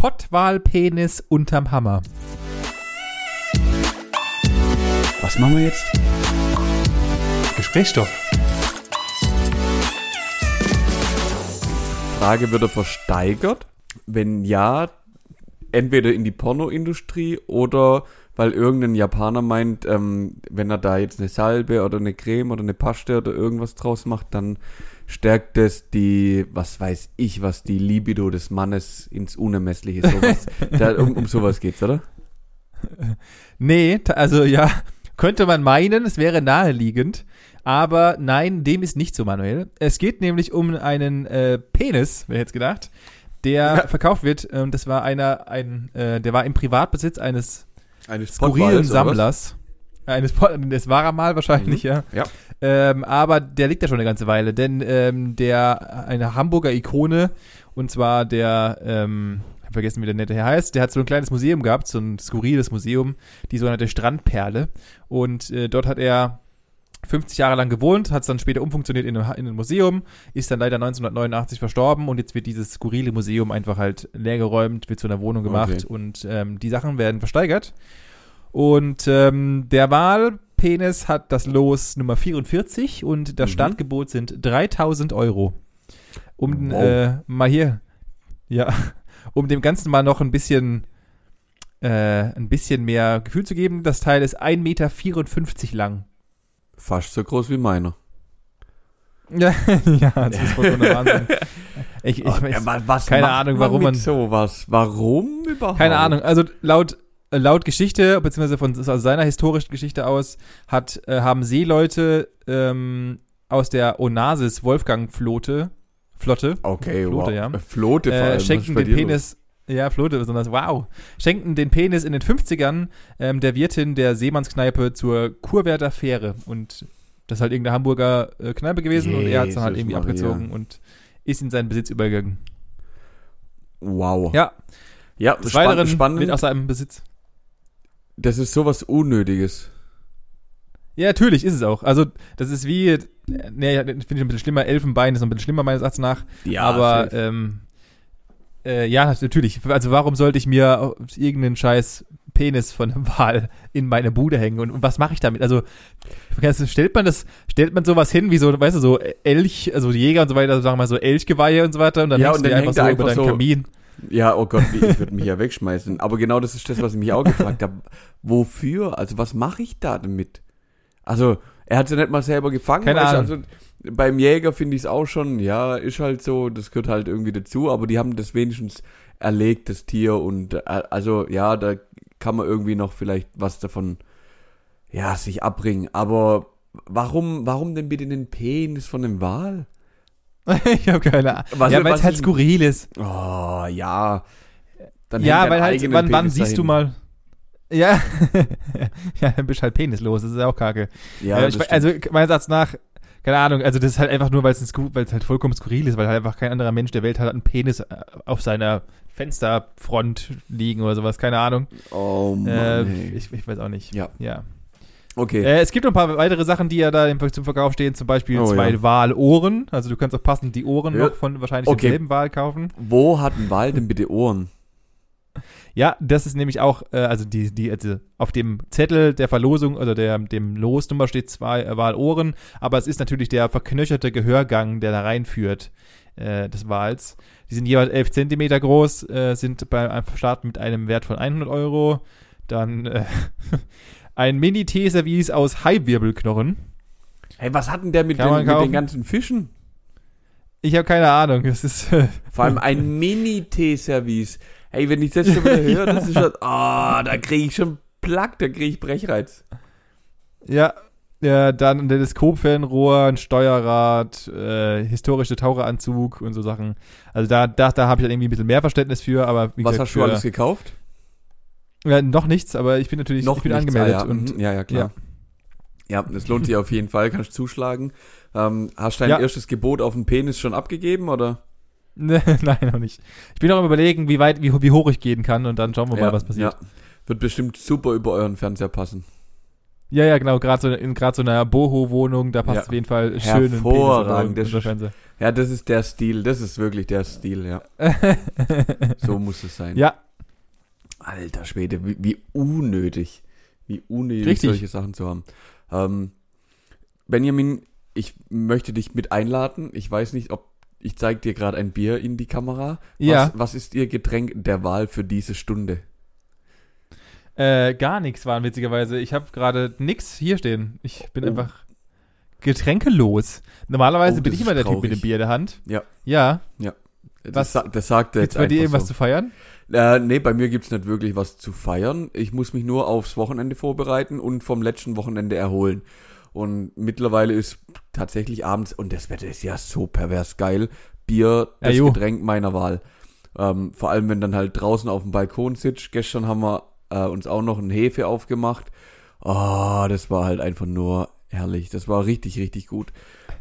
Pottwalpenis unterm Hammer. Was machen wir jetzt? Gesprächsstoff. Frage, wird er versteigert? Wenn ja, entweder in die Pornoindustrie oder weil irgendein Japaner meint, ähm, wenn er da jetzt eine Salbe oder eine Creme oder eine Paste oder irgendwas draus macht, dann stärkt es die, was weiß ich, was die Libido des Mannes ins Unermessliche sowas. da, um, um sowas geht's, oder? Nee, also ja, könnte man meinen, es wäre naheliegend. Aber nein, dem ist nicht so, Manuel. Es geht nämlich um einen äh, Penis, wer hätte es gedacht, der verkauft wird. Ähm, das war einer, ein, äh, der war im Privatbesitz eines Eines skurrilen? Sammlers. Eines, Po- das war er mal wahrscheinlich, ja. Ja. Ähm, aber der liegt da schon eine ganze Weile, denn ähm, der eine Hamburger Ikone und zwar der ähm, ich hab vergessen, wie der nette Herr heißt, der hat so ein kleines Museum gehabt, so ein skurriles Museum, die sogenannte Strandperle und äh, dort hat er 50 Jahre lang gewohnt, hat es dann später umfunktioniert in ein, in ein Museum, ist dann leider 1989 verstorben und jetzt wird dieses skurrile Museum einfach halt leergeräumt, wird zu einer Wohnung gemacht Okay. und ähm, die Sachen werden versteigert. Und ähm, der Wahlpenis hat das Los Nummer 44 und das Mhm. Startgebot sind 3000 Euro. Um Wow. äh, mal hier, ja, um dem Ganzen mal noch ein bisschen, äh, ein bisschen mehr Gefühl zu geben, das Teil ist 1,54 Meter lang. Fast so groß wie meiner. Ja, ja, das ist der Wahnsinn. Ich, ich Ah, weiß, ja, wa- was keine Ahnung, man warum mit man- sowas? Warum überhaupt? keine Ahnung. Also laut laut Geschichte beziehungsweise von aus seiner historischen Geschichte aus hat äh, haben Seeleute ähm, aus der Onassis Wolfgang Flotte Flotte Okay, Flote, wow. ja. Äh, Flote vor allem. äh, ist schenkten bei den Penis ja Flotte besonders wow schenkten den Penis in den 50ern ähm, der Wirtin der Seemannskneipe zur Kurwerder Fähre und das ist halt irgendeine Hamburger äh, Kneipe gewesen und er hat es dann halt Jesus irgendwie Maria. abgezogen und ist in seinen Besitz übergegangen. los? Wow. Ja, ja des spann- Weiteren spannend. mit aus seinem Besitz. Das ist sowas Unnötiges. Ja, natürlich ist es auch. Also, das ist wie, äh, nee, finde ich ein bisschen schlimmer. Elfenbein ist noch ein bisschen schlimmer meines Erachtens nach. Ja, aber, safe. ähm, äh, ja, natürlich. Also, warum sollte ich mir irgendeinen scheiß Penis von einem Wal in meine Bude hängen? Und, und was mache ich damit? Also, stellt man das, stellt man sowas hin wie so, weißt du, so Elch, also Jäger und so weiter, sagen wir mal so Elchgeweihe und so weiter und dann Ja, hängst und du die dann einfach hängt so er über einfach deinen so- Kamin. Ja, oh Gott, ich würde mich ja wegschmeißen. Aber genau das ist das, was ich mich auch gefragt habe. Wofür? Also, was mache ich da damit? Also, er hat ja nicht mal selber gefangen. Keine Ahnung. Also, beim Jäger finde ich es auch schon, ja, ist halt so, das gehört halt irgendwie dazu, aber die haben das wenigstens erlegt, das Tier, und äh, also, ja, da kann man irgendwie noch vielleicht was davon, ja, sich abbringen. Aber warum, warum denn bitte den Penis von einem Wal? ich habe keine Ahnung. Was- ja, weil es halt skurril ist. Oh, ja. Dann ja, weil halt, wann, wann siehst du mal. Ja, ja, dann bist du halt penislos, das ist ja auch kacke. Ja, Äh, ich, also, meines Erachtens nach, keine Ahnung, also das ist halt einfach nur, weil es halt vollkommen skurril ist, weil halt einfach kein anderer Mensch der Welt hat einen Penis äh, auf seiner Fensterfront liegen oder sowas, keine Ahnung. Oh Mann, Äh, ich, ich weiß auch nicht. Ja. ja. Okay. Äh, es gibt noch ein paar weitere Sachen, die ja da zum Verkauf stehen, zum Beispiel Oh, zwei ja. Walohren. Also du kannst auch passend die Ohren Ja. noch von wahrscheinlich Okay. demselben Wal kaufen. Wo hat ein Wal denn bitte Ohren? Ja, das ist nämlich auch, äh, also die, die, also auf dem Zettel der Verlosung oder der, dem Losnummer steht zwei äh, Walohren, aber es ist natürlich der verknöcherte Gehörgang, der da reinführt, äh, des Wals. Die sind jeweils 11 Zentimeter groß, äh, sind bei einem Start mit einem Wert von 100 Euro. Dann äh, ein Mini-Teeservice aus Haiwirbelknochen. Hey, was hat denn der mit, den, mit den ganzen Fischen? Ich habe keine Ahnung, es ist, äh, Vor allem ein Mini-Teeservice. Hey, wenn ich das schon wieder höre, das ist schon, ah, da kriege ich schon Plack, da kriege ich Brechreiz. Ja, ja, dann ein Teleskopfernrohr, ein Steuerrad, äh, historische Taucheranzug und so Sachen. Also da, da, da habe ich dann irgendwie ein bisschen mehr Verständnis für, aber wie Was gesagt, hast du alles gekauft? Ja, noch nichts, aber ich bin natürlich ich bin nichts, angemeldet ah, ja. und mhm, ja, ja, klar. Ja. das lohnt sich auf jeden Fall, kannst zuschlagen. Ähm, hast du dein Ja. erstes Gebot auf den Penis schon abgegeben, oder? Ne, nein, noch nicht. Ich bin noch am überlegen, wie weit, wie, wie hoch ich gehen kann und dann schauen wir mal, was passiert. Ja. Wird bestimmt super über euren Fernseher passen. Ja, ja, genau, gerade so in gerade so einer Boho-Wohnung, da passt Ja. auf jeden Fall schön Hervorragend, das ist- Fernseher. Ja, das ist der Stil. Das ist wirklich der Stil, ja. So muss es sein. Ja, Alter Schwede, wie, wie unnötig. Wie unnötig Richtig. solche Sachen zu haben. Ähm, Benjamin, ich möchte dich mit einladen. Ich weiß nicht, ob ich zeige dir gerade ein Bier in die Kamera. Was, Ja. was ist Ihr Getränk der Wahl für diese Stunde? äh, gar nichts waren witzigerweise. Ich habe gerade nix hier stehen. Ich bin Oh. einfach getränkelos. Normalerweise Oh, bin ich immer der Typ mit traurig. dem Bier in der Hand. Ja. Ja. Das, Was- das sagt er Gibt's jetzt bei dir irgendwas so. zu feiern? Äh, nee, bei mir gibt's nicht wirklich was zu feiern. Ich muss mich nur aufs Wochenende vorbereiten und vom letzten Wochenende erholen. Und mittlerweile ist tatsächlich abends, und das Wetter ist ja so pervers geil, Bier das Ja. Getränk meiner Wahl. Ähm, vor allem, wenn dann halt draußen auf dem Balkon sitzt. Gestern haben wir äh, uns auch noch ein Hefe aufgemacht. Oh, das war halt einfach nur herrlich. Das war richtig, richtig gut.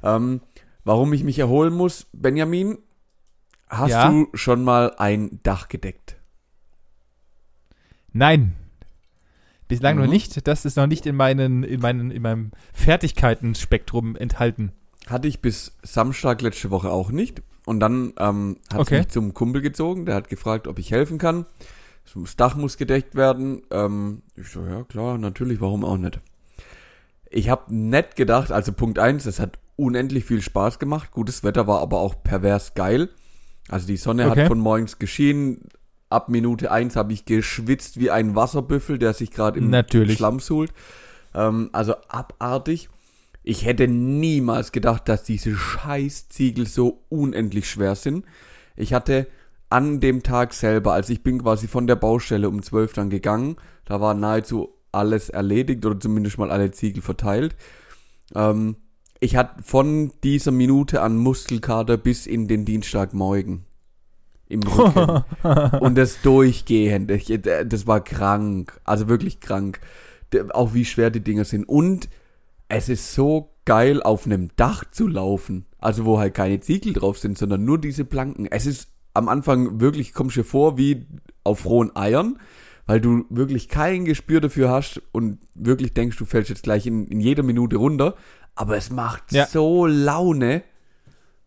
Ähm, warum ich mich erholen muss, Benjamin, hast Ja? du schon mal ein Dach gedeckt? Nein. Bislang Mhm. noch nicht. Das ist noch nicht in meinen, in meinen, in meinem Fertigkeitenspektrum enthalten. Hatte ich bis Samstag letzte Woche auch nicht. Und dann ähm, hat Okay. mich zum Kumpel gezogen, der hat gefragt, ob ich helfen kann. Das Dach muss gedeckt werden. Ähm, ich so, ja klar, natürlich, warum auch nicht. Ich habe nett gedacht, also Punkt eins, es hat unendlich viel Spaß gemacht. Gutes Wetter war aber auch pervers geil. Also die Sonne Okay. hat von morgens geschienen. Ab Minute eins habe ich geschwitzt wie ein Wasserbüffel, der sich gerade im Natürlich. Schlamm suhlt. Ähm, also abartig. Ich hätte niemals gedacht, dass diese Scheißziegel so unendlich schwer sind. Ich hatte an dem Tag selber, als ich bin quasi von der Baustelle um 12 dann gegangen, da war nahezu alles erledigt oder zumindest mal alle Ziegel verteilt. Ähm, ich hatte von dieser Minute an Muskelkater bis in den Dienstagmorgen im Rücken. Und das durchgehend. Äh, das war krank. Also wirklich krank. Auch wie schwer die Dinger sind. Und es ist so geil, auf einem Dach zu laufen. Also wo halt keine Ziegel drauf sind, sondern nur diese Planken. Es ist am Anfang wirklich, kommst dir vor wie auf rohen Eiern, weil du wirklich kein Gespür dafür hast und wirklich denkst, du fällst jetzt gleich in, in jeder Minute runter. Aber es macht Ja. so Laune.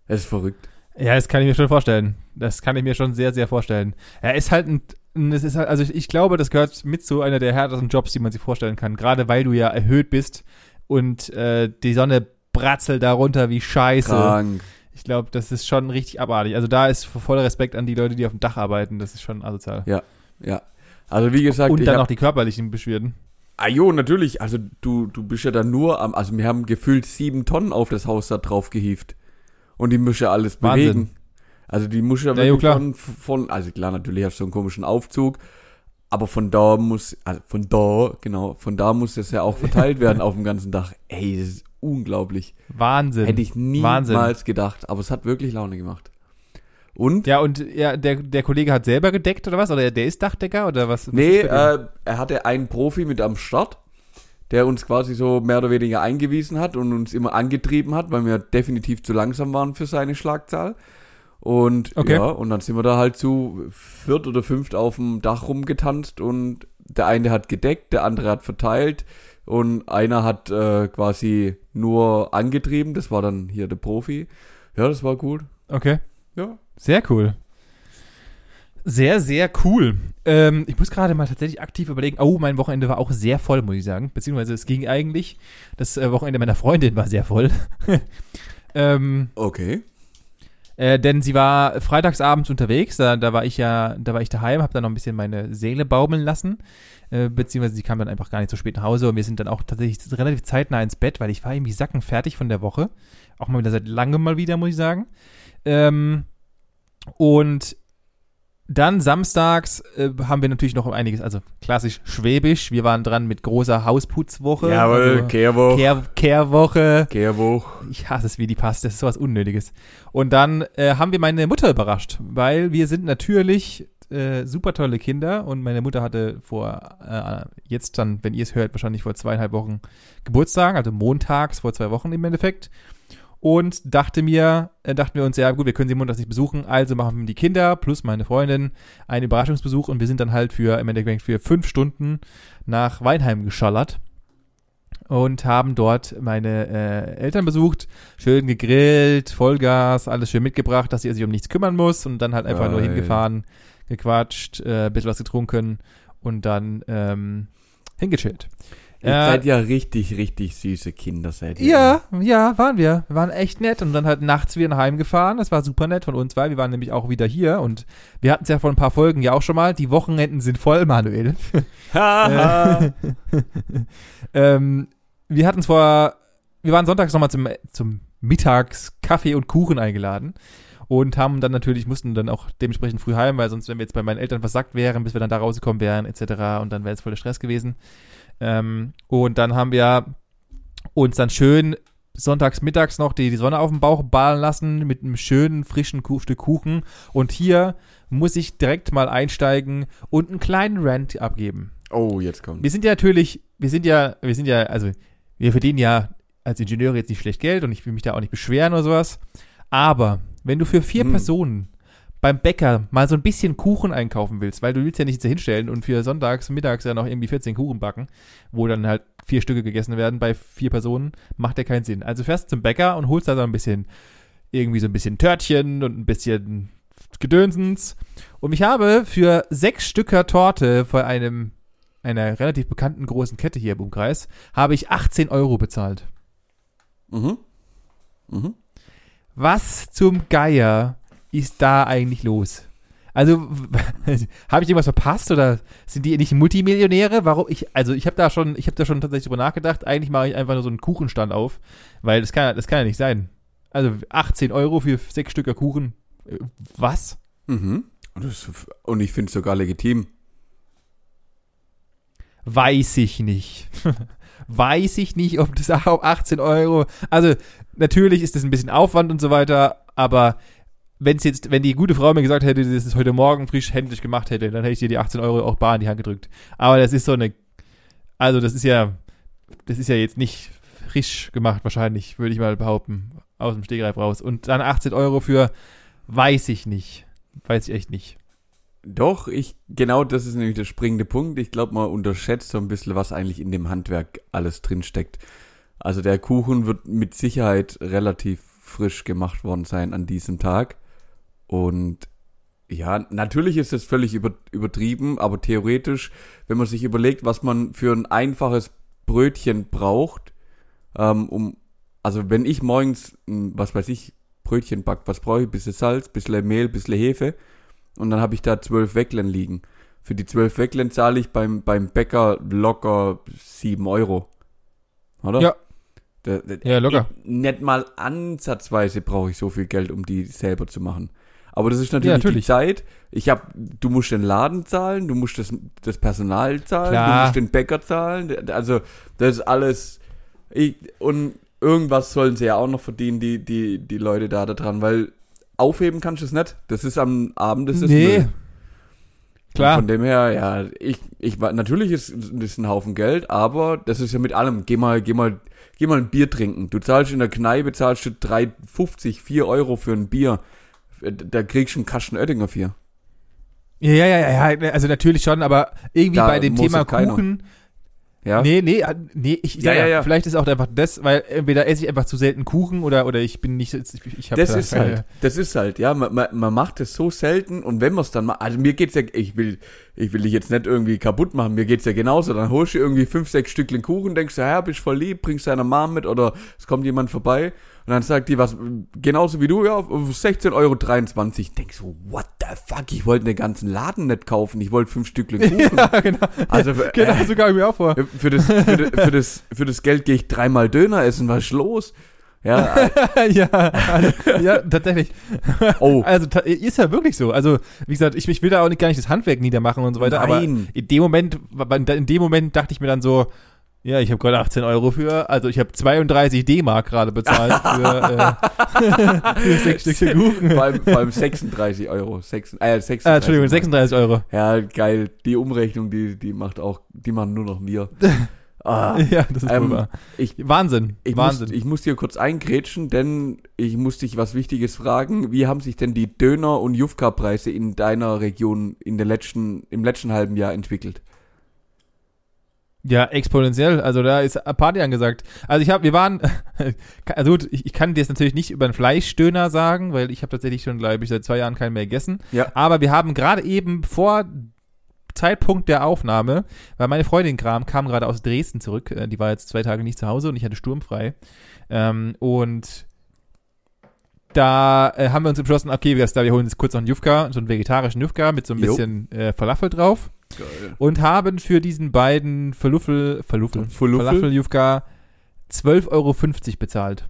Es ist verrückt. Ja, das kann ich mir schon vorstellen. Das kann ich mir schon sehr, sehr vorstellen. Er ist halt ein, es ist halt, also ich, ich glaube, das gehört mit zu einer der härtesten Jobs, die man sich vorstellen kann. Gerade weil du ja erhöht bist und äh, die Sonne bratzelt darunter wie Scheiße. Krank. Ich glaube, das ist schon richtig abartig. Also da ist voller Respekt an die Leute, die auf dem Dach arbeiten. Das ist schon asozial. Ja. Also wie gesagt, und dann noch die körperlichen Beschwerden. Ah jo, natürlich. Also du, du bist ja dann nur am, also wir haben gefühlt sieben Tonnen auf das Haus da drauf gehievt. Und die muss ja alles Wahnsinn. bewegen. Also die muss ja Ja, wirklich klar. von, von, also klar, natürlich hast du so einen komischen Aufzug, aber von da muss, also von da, genau, von da muss das ja auch verteilt werden auf dem ganzen Dach. Ey, das ist unglaublich. Wahnsinn. Hätte ich niemals Wahnsinn. gedacht, aber es hat wirklich Laune gemacht. Und? Ja, und ja, der, der Kollege hat selber gedeckt oder was? Oder der ist Dachdecker oder was? was Nee, äh, er hatte einen Profi mit am Start, der uns quasi so mehr oder weniger eingewiesen hat und uns immer angetrieben hat, weil wir definitiv zu langsam waren für seine Schlagzahl. Und Okay. ja, und dann sind wir da halt zu viert oder fünft auf dem Dach rumgetanzt und der eine hat gedeckt, der andere hat verteilt und einer hat äh, quasi nur angetrieben, das war dann hier der Profi. Ja, das war gut. Okay. Ja. Sehr cool. Sehr, sehr cool. Ähm, ich muss gerade mal tatsächlich aktiv überlegen. Oh, mein Wochenende war auch sehr voll, muss ich sagen. Beziehungsweise es ging eigentlich. Das äh, Wochenende meiner Freundin war sehr voll. ähm, Okay. äh, denn sie war freitagsabends unterwegs. Da, da war ich ja, da war ich daheim, habe dann noch ein bisschen meine Seele baumeln lassen. Äh, beziehungsweise sie kam dann einfach gar nicht so spät nach Hause und wir sind dann auch tatsächlich relativ zeitnah ins Bett, weil ich war irgendwie sackenfertig von der Woche. Auch mal wieder seit langem mal wieder, muss ich sagen. Ähm, und dann samstags äh, haben wir natürlich noch einiges, also klassisch schwäbisch. Wir waren dran mit großer Hausputzwoche. also Kehrwoch. Kehr, Kehrwoche. Kehrwoch. Ich hasse es, wie die passt. Das ist sowas Unnötiges. Und dann äh, haben wir meine Mutter überrascht, weil wir sind natürlich äh, super tolle Kinder und meine Mutter hatte vor, äh, jetzt dann, wenn ihr es hört, wahrscheinlich vor zweieinhalb Wochen Geburtstag, also montags vor zwei Wochen im Endeffekt. Und dachte mir, äh, dachten wir uns, ja gut, wir können sie montags nicht besuchen, also machen wir die Kinder plus meine Freundin einen Überraschungsbesuch und wir sind dann halt für im Endeffekt für fünf Stunden nach Weinheim geschallert. und haben dort meine äh, Eltern besucht, schön gegrillt, Vollgas, alles schön mitgebracht, dass sie sich um nichts kümmern muss und dann halt einfach nur Geil. hingefahren, gequatscht, äh, ein bisschen was getrunken und dann ähm, hingechillt. Ihr Äh, seid ja richtig, richtig süße Kinder, seid ihr. Ja, ja, waren wir. Wir waren echt nett und dann halt nachts wieder nach Hause gefahren. Das war super nett von uns, weil wir waren nämlich auch wieder hier und wir hatten es ja vor ein paar Folgen ja auch schon mal. Die Wochenenden sind voll, Manuel. Haha. ähm, wir hatten es vor, wir waren sonntags nochmal zum, zum Mittags Kaffee und Kuchen eingeladen und haben dann natürlich, mussten dann auch dementsprechend früh heim, weil sonst, wenn wir jetzt bei meinen Eltern versackt wären, bis wir dann da rausgekommen wären, etc. und dann wäre es voll der Stress gewesen. Ähm, und dann haben wir uns dann schön sonntags mittags noch die, die Sonne auf dem Bauch ballen lassen mit einem schönen frischen Stück Kuchen. Und hier muss ich direkt mal einsteigen und einen kleinen Rant abgeben. Oh, jetzt kommt. Wir sind ja natürlich, wir sind ja, wir sind ja, also wir verdienen ja als Ingenieure jetzt nicht schlecht Geld und ich will mich da auch nicht beschweren oder sowas. Aber wenn du für vier Hm. Personen beim Bäcker mal so ein bisschen Kuchen einkaufen willst, weil du willst ja nicht hinstellen und für sonntags, mittags ja noch irgendwie 14 Kuchen backen, wo dann halt vier Stücke gegessen werden bei vier Personen, macht ja keinen Sinn. Also fährst zum Bäcker und holst da so ein bisschen, irgendwie so ein bisschen Törtchen und ein bisschen Gedönsens. Und ich habe für sechs Stücker Torte vor einem, einer relativ bekannten großen Kette hier im Umkreis, habe ich 18 Euro bezahlt. Mhm. Mhm. Was zum Geier ist da eigentlich los? Also, habe ich irgendwas verpasst oder sind die nicht Multimillionäre? Warum ich, also ich habe da schon, ich habe da schon tatsächlich drüber nachgedacht. Eigentlich mache ich einfach nur so einen Kuchenstand auf, weil das kann, das kann ja nicht sein. Also 18 Euro für sechs Stücker Kuchen. Äh, Was? Mhm. Und, das, und ich finde es sogar legitim. Weiß ich nicht. Weiß ich nicht, ob das auch 18 Euro. Also, natürlich ist das ein bisschen Aufwand und so weiter, aber wenn es jetzt, wenn die gute Frau mir gesagt hätte, das ist heute Morgen frisch händisch gemacht hätte, dann hätte ich dir die 18 Euro auch bar in die Hand gedrückt. Aber das ist so eine, also das ist ja, das ist ja jetzt nicht frisch gemacht, wahrscheinlich, würde ich mal behaupten, aus dem Stegreif raus. Und dann 18 Euro für, weiß ich nicht. Weiß ich echt nicht. Doch, ich, genau das ist nämlich der springende Punkt. Ich glaube, man unterschätzt so ein bisschen, was eigentlich in dem Handwerk alles drinsteckt. Also der Kuchen wird mit Sicherheit relativ frisch gemacht worden sein an diesem Tag. Und ja, natürlich ist es völlig über, übertrieben, aber theoretisch, wenn man sich überlegt, was man für ein einfaches Brötchen braucht, ähm, um, also wenn ich morgens, was weiß ich, Brötchen back, was brauche ich? Bisschen Salz, bisschen Mehl, bisschen Hefe. Und dann habe ich da zwölf Wecklen liegen. Für die zwölf Wecklen zahle ich beim, beim Bäcker locker sieben Euro. Oder? Ja. Da, da, Ja, locker. Ich, nicht mal ansatzweise brauche ich so viel Geld, um die selber zu machen. Aber das ist natürlich, Ja, die natürlich. Zeit. Ich hab, du musst den Laden zahlen, du musst das, das Personal zahlen, Klar. du musst den Bäcker zahlen. Also, das ist alles. Ich, und irgendwas sollen sie ja auch noch verdienen, die, die, die Leute da, da dran, weil aufheben kannst du es nicht. Das ist am Abend, das ist nee. Müll. Klar. Und von dem her, ja, ich, ich war, natürlich ist das ein Haufen Geld, aber das ist ja mit allem. Geh mal, geh mal, geh mal ein Bier trinken. Du zahlst in der Kneipe, zahlst du 3,50, 4 Euro für ein Bier. Da kriegst du einen Kasten Oettinger für. Ja, ja, ja, ja, also natürlich schon, aber irgendwie Da bei dem Thema ja keiner. Kuchen, Ja? nee, nee, äh, nee, ich Ja, ja, ja, vielleicht ist auch einfach das, weil entweder esse ich einfach zu selten Kuchen oder oder ich bin nicht, ich, ich habe Das ist halt, das ist halt, ja, man, man, man macht es so selten und wenn man es dann macht, also mir geht's ja, ich will, ich will dich jetzt nicht irgendwie kaputt machen, mir geht's ja genauso, dann holst du irgendwie fünf, sechs Stückchen Kuchen, denkst du, ja, bist voll lieb, bringst deiner Mom mit oder es kommt jemand vorbei und dann sagt die was, genauso wie du, ja, auf 16,23 Euro, denkst du, what the fuck, ich wollte den ganzen Laden nicht kaufen, ich wollte fünf Stückchen Kuchen. Ja, genau. Also, genau, äh, so kam ich mir auch vor. für das, für, das, für das, für das Geld gehe ich dreimal Döner essen, was ist los? Ja, ja, also, ja, tatsächlich. oh, Also ta- ist ja wirklich so. Also wie gesagt, ich, ich will da auch nicht gar nicht das Handwerk niedermachen und so weiter. Aber Nein. in dem Moment, in dem Moment dachte ich mir dann so, ja, ich habe gerade 18 Euro für, also ich habe 32 D-Mark gerade bezahlt für, äh, für sechs Stückchen Kuchen. vor allem, vor allem 36 Euro. Sechs, äh, 36 Ah, Entschuldigung, 36 Euro. Ja, geil. Die Umrechnung, die, die macht auch, die machen nur noch wir. Ah, Ja, das ist Ähm, ich, Wahnsinn, ich, Wahnsinn. Muss, ich muss dir kurz eingrätschen, denn ich muss dich was Wichtiges fragen. Wie haben sich denn die Döner- und Jufka-Preise in deiner Region in der letzten, im letzten halben Jahr entwickelt? Ja, exponentiell. Also da ist Party angesagt. Also ich habe, wir waren, also gut, ich, ich kann dir jetzt natürlich nicht über einen Fleischdöner sagen, weil ich habe tatsächlich schon, glaube ich, seit zwei Jahren keinen mehr gegessen. Ja. Aber wir haben gerade eben vor Zeitpunkt der Aufnahme, weil meine Freundin Kram kam gerade aus Dresden zurück. äh, Die war jetzt zwei Tage nicht zu Hause und ich hatte sturmfrei. Ähm, und da äh, haben wir uns entschlossen, okay, wir, wir holen jetzt kurz noch einen Jufka, so einen vegetarischen Jufka mit so ein bisschen äh, Falafel drauf Geil. und haben für diesen beiden Falafel, Falafel, Falafel? Falafel-Jufka 12,50 Euro bezahlt.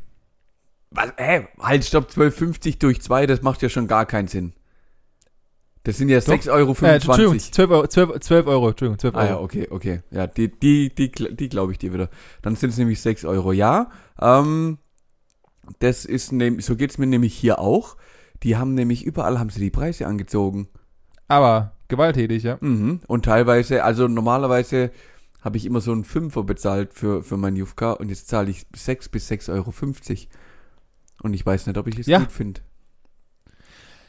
Was, hä? Halt, stopp, 12,50 durch 2, das macht ja schon gar keinen Sinn. Das sind ja 6,25 Euro. Äh, Entschuldigung, 12 Euro, 12, 12 Euro, Entschuldigung, 12 Euro. Ah ja, okay, okay. Ja, die, die, die, die glaube ich dir wieder. Dann sind es nämlich 6 Euro. Ja, ähm, das ist nämlich, so geht's mir nämlich hier auch. Die haben nämlich, überall haben sie die Preise angezogen. Aber gewalttätig, ja. Mhm. Und teilweise, also normalerweise habe ich immer so einen Fünfer bezahlt für, für mein Jufka und jetzt zahle ich 6 bis 6,50 Euro. Und ich weiß nicht, ob ich es Ja. gut finde.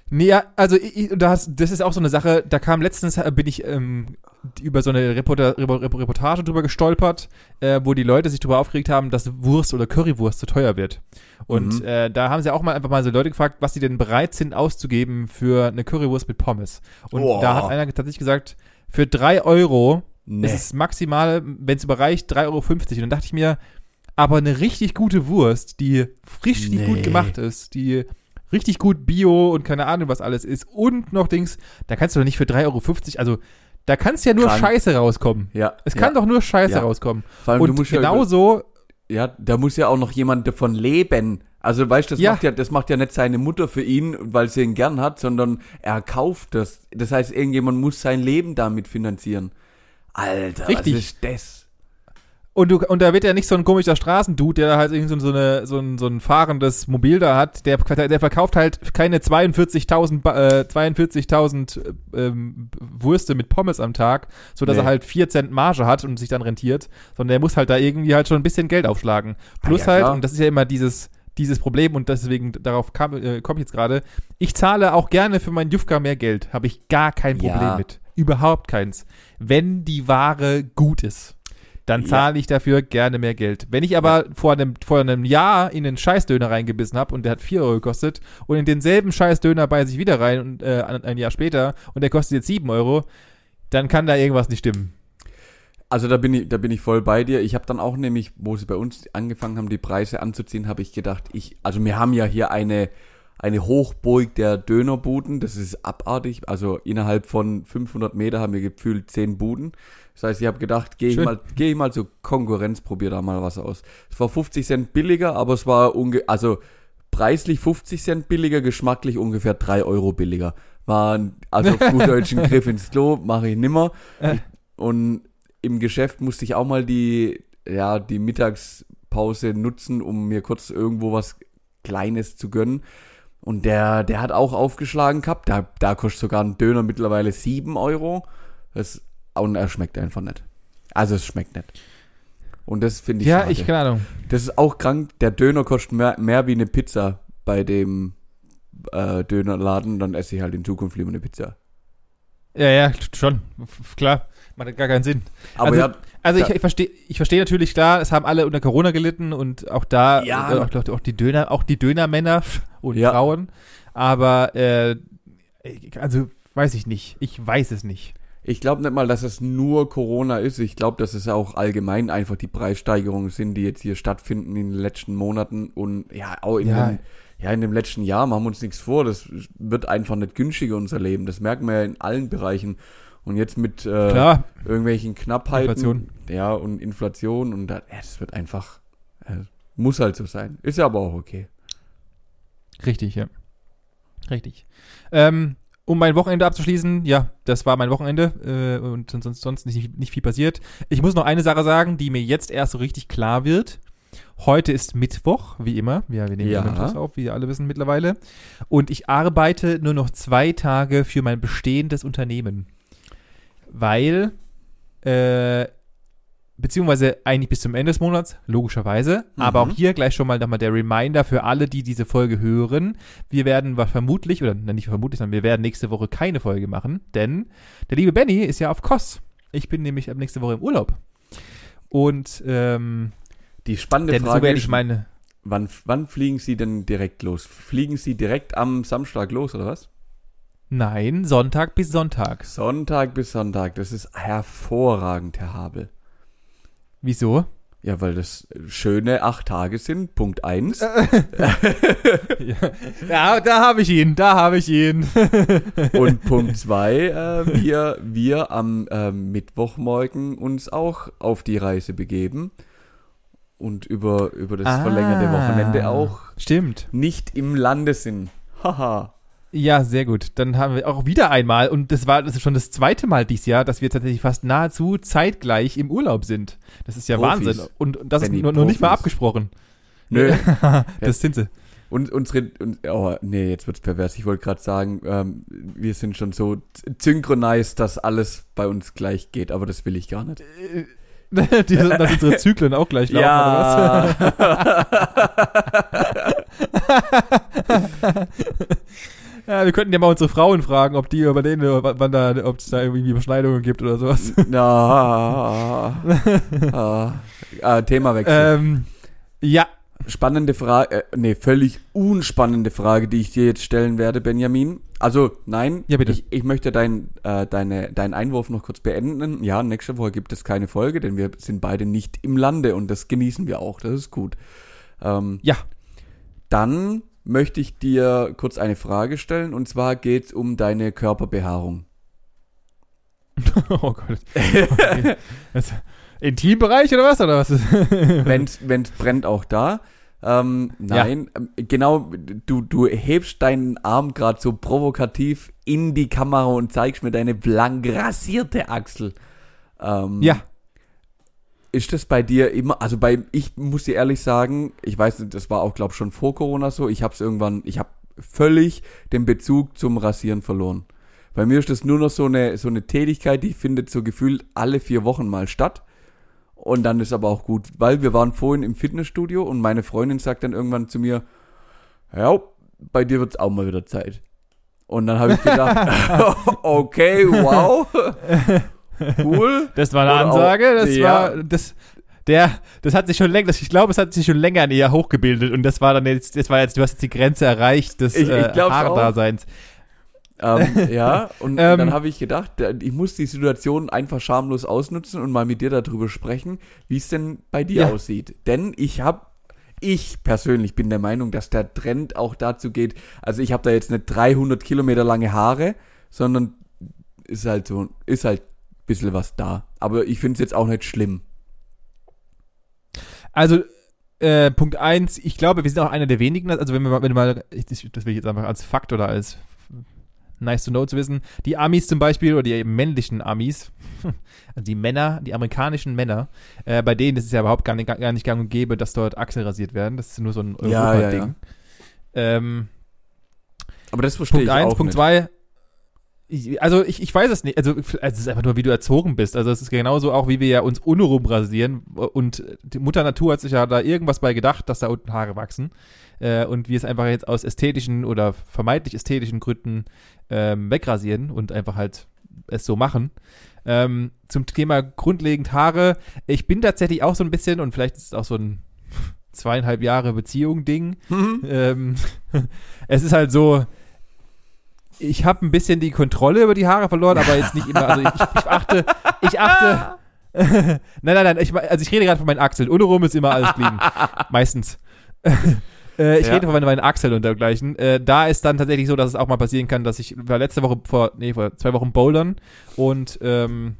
Nee, ja, also ich, ich- das, das ist auch so eine Sache, da kam letztens, äh, bin ich ähm, über so eine Reporta Repo- Repo- Reportage drüber gestolpert, äh, wo die Leute sich darüber aufgeregt haben, dass Wurst oder Currywurst zu teuer wird. Und Mhm. äh, da haben sie auch mal einfach mal so Leute gefragt, was sie denn bereit sind auszugeben für eine Currywurst mit Pommes. Und Boah. da hat einer tatsächlich gesagt, für drei Euro Nee. ist es maximal, wenn es überreicht, 3,50 Euro. Und dann dachte ich mir, aber eine richtig gute Wurst, die richtig Nee. gut gemacht ist, die richtig gut Bio und keine Ahnung was alles ist und noch Dings, da kannst du doch nicht für 3,50 Euro, also da kannst ja nur Krank. Scheiße rauskommen. ja. Es ja. kann doch nur Scheiße Ja. rauskommen. Vor allem, Und du musst ja genauso, Ja, da muss ja auch noch jemand davon leben. Also weißt du, das Ja. macht ja, das macht ja nicht seine Mutter für ihn, weil sie ihn gern hat, sondern er kauft das. Das heißt, irgendjemand muss sein Leben damit finanzieren. Alter, Richtig. was ist das? Und, du, und da wird ja nicht so ein komischer Straßendude, der halt irgend so, eine, so, ein, so ein fahrendes Mobil da hat, der, der verkauft halt keine 42.000 Ba- äh, 42.000 ähm, Würste mit Pommes am Tag, so dass Nee. er halt 4 Cent Marge hat und sich dann rentiert, sondern der muss halt da irgendwie halt schon ein bisschen Geld aufschlagen. Plus Ah, ja, halt, klar. und das ist ja immer dieses, dieses Problem und deswegen darauf kam, äh, komme ich jetzt gerade, ich zahle auch gerne für meinen Jufka mehr Geld, habe ich gar kein Problem Ja. mit. Überhaupt keins. Wenn die Ware gut ist, dann Ja. zahle ich dafür gerne mehr Geld. Wenn ich aber vor, einem, vor einem Jahr in einen Scheißdöner reingebissen habe und der hat 4 Euro gekostet und in denselben Scheißdöner beiße ich wieder rein und, äh, ein ein Jahr später und der kostet jetzt 7 Euro, dann kann da irgendwas nicht stimmen. Also da bin ich, da bin ich voll bei dir. Ich habe dann auch nämlich, wo sie bei uns angefangen haben, die Preise anzuziehen, habe ich gedacht, ich, also wir haben ja hier eine, eine Hochburg der Dönerbuden. Das ist abartig. Also innerhalb von 500 Meter haben wir gefühlt 10 Buden. Das heißt, ich habe gedacht, gehe ich mal, gehe ich mal zur Konkurrenz, probier da mal was aus. Es war 50 Cent billiger, aber es war unge, also preislich 50 Cent billiger, geschmacklich ungefähr 3 Euro billiger. War ein, also auf gut deutschen Griff ins Klo, mache ich nimmer. Äh. Und im Geschäft musste ich auch mal die, ja, die Mittagspause nutzen, um mir kurz irgendwo was Kleines zu gönnen. Und der, der hat auch aufgeschlagen gehabt. Da, da kostet sogar ein Döner mittlerweile 7 Euro. Das, und er schmeckt einfach nicht. Also es schmeckt nicht. Und das finde ich ja, schade. ich, keine Ahnung. Das ist auch krank. Der Döner kostet mehr, mehr wie eine Pizza bei dem äh, Dönerladen. Dann esse ich halt in Zukunft lieber eine Pizza. Ja, ja, schon. Klar. Macht gar keinen Sinn. Aber Also- ja, Also ich, ich verstehe ich verstehe natürlich klar, es haben alle unter Corona gelitten und auch da Ja. äh, auch, auch die Döner, auch die Dönermänner und Ja. Frauen. Aber äh, also weiß ich nicht. Ich weiß es nicht. Ich glaube nicht mal, dass es nur Corona ist. Ich glaube, dass es auch allgemein einfach die Preissteigerungen sind, die jetzt hier stattfinden in den letzten Monaten und ja, auch in, Ja. Dem, ja, in dem letzten Jahr machen wir uns nichts vor. Das wird einfach nicht günstiger, unser Leben. Das merken wir ja in allen Bereichen. Und jetzt mit äh, irgendwelchen Knappheiten. Inflation. Ja, und Inflation und da, ja, das wird einfach, äh, muss halt so sein. Ist ja aber auch okay. richtig, ja. Richtig. Ähm, um mein Wochenende abzuschließen, ja, das war mein Wochenende äh, und sonst, sonst nicht, nicht viel passiert. Ich muss noch eine Sache sagen, die mir jetzt erst so richtig klar wird. Heute ist Mittwoch, wie immer. Ja, wir nehmen Ja. Mittwochs auf, wie ihr alle wissen mittlerweile. Und ich arbeite nur noch zwei Tage für mein bestehendes Unternehmen. Weil, äh, beziehungsweise eigentlich bis zum Ende des Monats, logischerweise. Aber auch Mhm. hier gleich schon mal nochmal der Reminder für alle, die diese Folge hören. Wir werden vermutlich, oder nicht vermutlich, sondern wir werden nächste Woche keine Folge machen, denn der liebe Benny ist ja auf Kos. Ich bin nämlich ab nächste Woche im Urlaub. Und ähm, Die spannende Frage ist, ich meine. wann, wann fliegen Sie denn direkt los? Fliegen Sie direkt am Samstag los, oder was? Nein, Sonntag bis Sonntag. Sonntag bis Sonntag, das ist hervorragend, Herr Habel. Wieso? Ja, weil das schöne acht Tage sind, Punkt eins. ja, ja da habe ich ihn, da habe ich ihn. Und Punkt zwei, äh, wir, wir am ähm, Mittwochmorgen uns auch auf die Reise begeben und über, über das verlängerte Wochenende auch Ah, Stimmt. nicht im Lande sind. Haha. Ja, sehr gut. Dann haben wir auch wieder einmal, und das war das ist schon das zweite Mal dieses Jahr, dass wir tatsächlich fast nahezu zeitgleich im Urlaub sind. Das ist ja Profis. Wahnsinn. Und, und das Benny, ist nur, nur nicht mal abgesprochen. Nö. das sind sie. Und unsere, und, oh, nee, jetzt wird's pervers. Ich wollte gerade sagen, ähm, wir sind schon so synchronisiert, dass alles bei uns gleich geht, aber das will ich gar nicht. Die, dass unsere Zyklen auch gleich laufen, oder was? Ja, wir könnten ja mal unsere Frauen fragen, ob die über denen, wann da, ob es da irgendwie Überschneidungen gibt oder sowas. Na, ah, ah, Themawechsel. ähm, ja, Spannende Frage, äh, nee, völlig unspannende Frage, die ich dir jetzt stellen werde, Benjamin. Also, nein, Ja, bitte. Ich, ich möchte dein, äh, deine, deinen Einwurf noch kurz beenden. Ja, nächste Woche gibt es keine Folge, denn wir sind beide nicht im Lande und das genießen wir auch, das ist gut. Ähm, ja. Dann möchte ich dir kurz eine Frage stellen und zwar geht es um deine Körperbehaarung. Oh Gott. Okay. Das, Intimbereich oder was? Oder was? Wenn's, wenn's brennt auch da. Ähm, nein, ähm, genau, du, du hebst deinen Arm gerade so provokativ in die Kamera und zeigst mir deine blank rasierte Achsel. Ähm, ja. Ist das bei dir immer, also bei, ich muss dir ehrlich sagen, ich weiß nicht, das war auch, glaube schon vor Corona so, ich habe es irgendwann, ich habe völlig den Bezug zum Rasieren verloren. Bei mir ist das nur noch so eine, so eine Tätigkeit, die findet so gefühlt alle vier Wochen mal statt. Und dann ist aber auch gut, weil wir waren vorhin im Fitnessstudio und meine Freundin sagt dann irgendwann zu mir, ja, bei dir wird's auch mal wieder Zeit. Und dann habe ich gedacht, okay, wow, cool. Das war eine Oder Ansage. Das ja. war das. Der, das hat sich schon länger, ich glaube, es hat sich schon länger näher hochgebildet und das war dann jetzt, das war jetzt, du hast jetzt die Grenze erreicht des Ich- ich äh. Haardaseins. Ähm, ja, und Ähm. dann habe ich gedacht, ich muss die Situation einfach schamlos ausnutzen und mal mit dir darüber sprechen, wie es denn bei dir Ja. aussieht. Denn ich habe, ich persönlich bin der Meinung, dass der Trend auch dazu geht, also ich habe da jetzt nicht 300 Kilometer lange Haare, sondern ist halt so, ist halt bisschen was da. Aber ich finde es jetzt auch nicht schlimm. Also, äh, Punkt eins, ich glaube, wir sind auch einer der wenigen, also wenn wir mal, wenn du mal, ich, das will ich jetzt einfach als Fakt oder als nice to know zu wissen, die Amis zum Beispiel, oder die männlichen Amis, also die Männer, die amerikanischen Männer, äh, bei denen ist es ja überhaupt gar nicht, gar nicht gang und gäbe, dass dort Achsel rasiert werden. Das ist nur so ein Ja, ja, Europa-Ding. Ähm, Aber das verstehe Punkt ich eins, auch Punkt nicht. zwei. Ich- Also ich, ich weiß es nicht. Also, also es ist einfach nur, wie du erzogen bist. Also es ist genauso auch, wie wir ja uns unrum rasieren. Und die Mutter Natur hat sich ja da irgendwas bei gedacht, dass da unten Haare wachsen. Äh, und wir es einfach jetzt aus ästhetischen oder vermeintlich ästhetischen Gründen ähm, wegrasieren und einfach halt es so machen. Ähm, zum Thema grundlegend Haare. Ich bin tatsächlich auch so ein bisschen, und vielleicht ist es auch so ein zweieinhalb Jahre Beziehung-Ding, Mhm. ähm, es ist halt so, ich habe ein bisschen die Kontrolle über die Haare verloren, aber jetzt nicht immer. Also ich, ich achte, ich achte. nein, nein, nein. Ich, also ich rede gerade von meinen Achseln. Untenrum ist immer alles clean. Meistens. äh, ich Ja. rede von meinen, meinen Achseln und dergleichen. Äh, da ist dann tatsächlich so, dass es auch mal passieren kann, dass ich war letzte Woche vor, nee, vor zwei Wochen bouldern und ähm,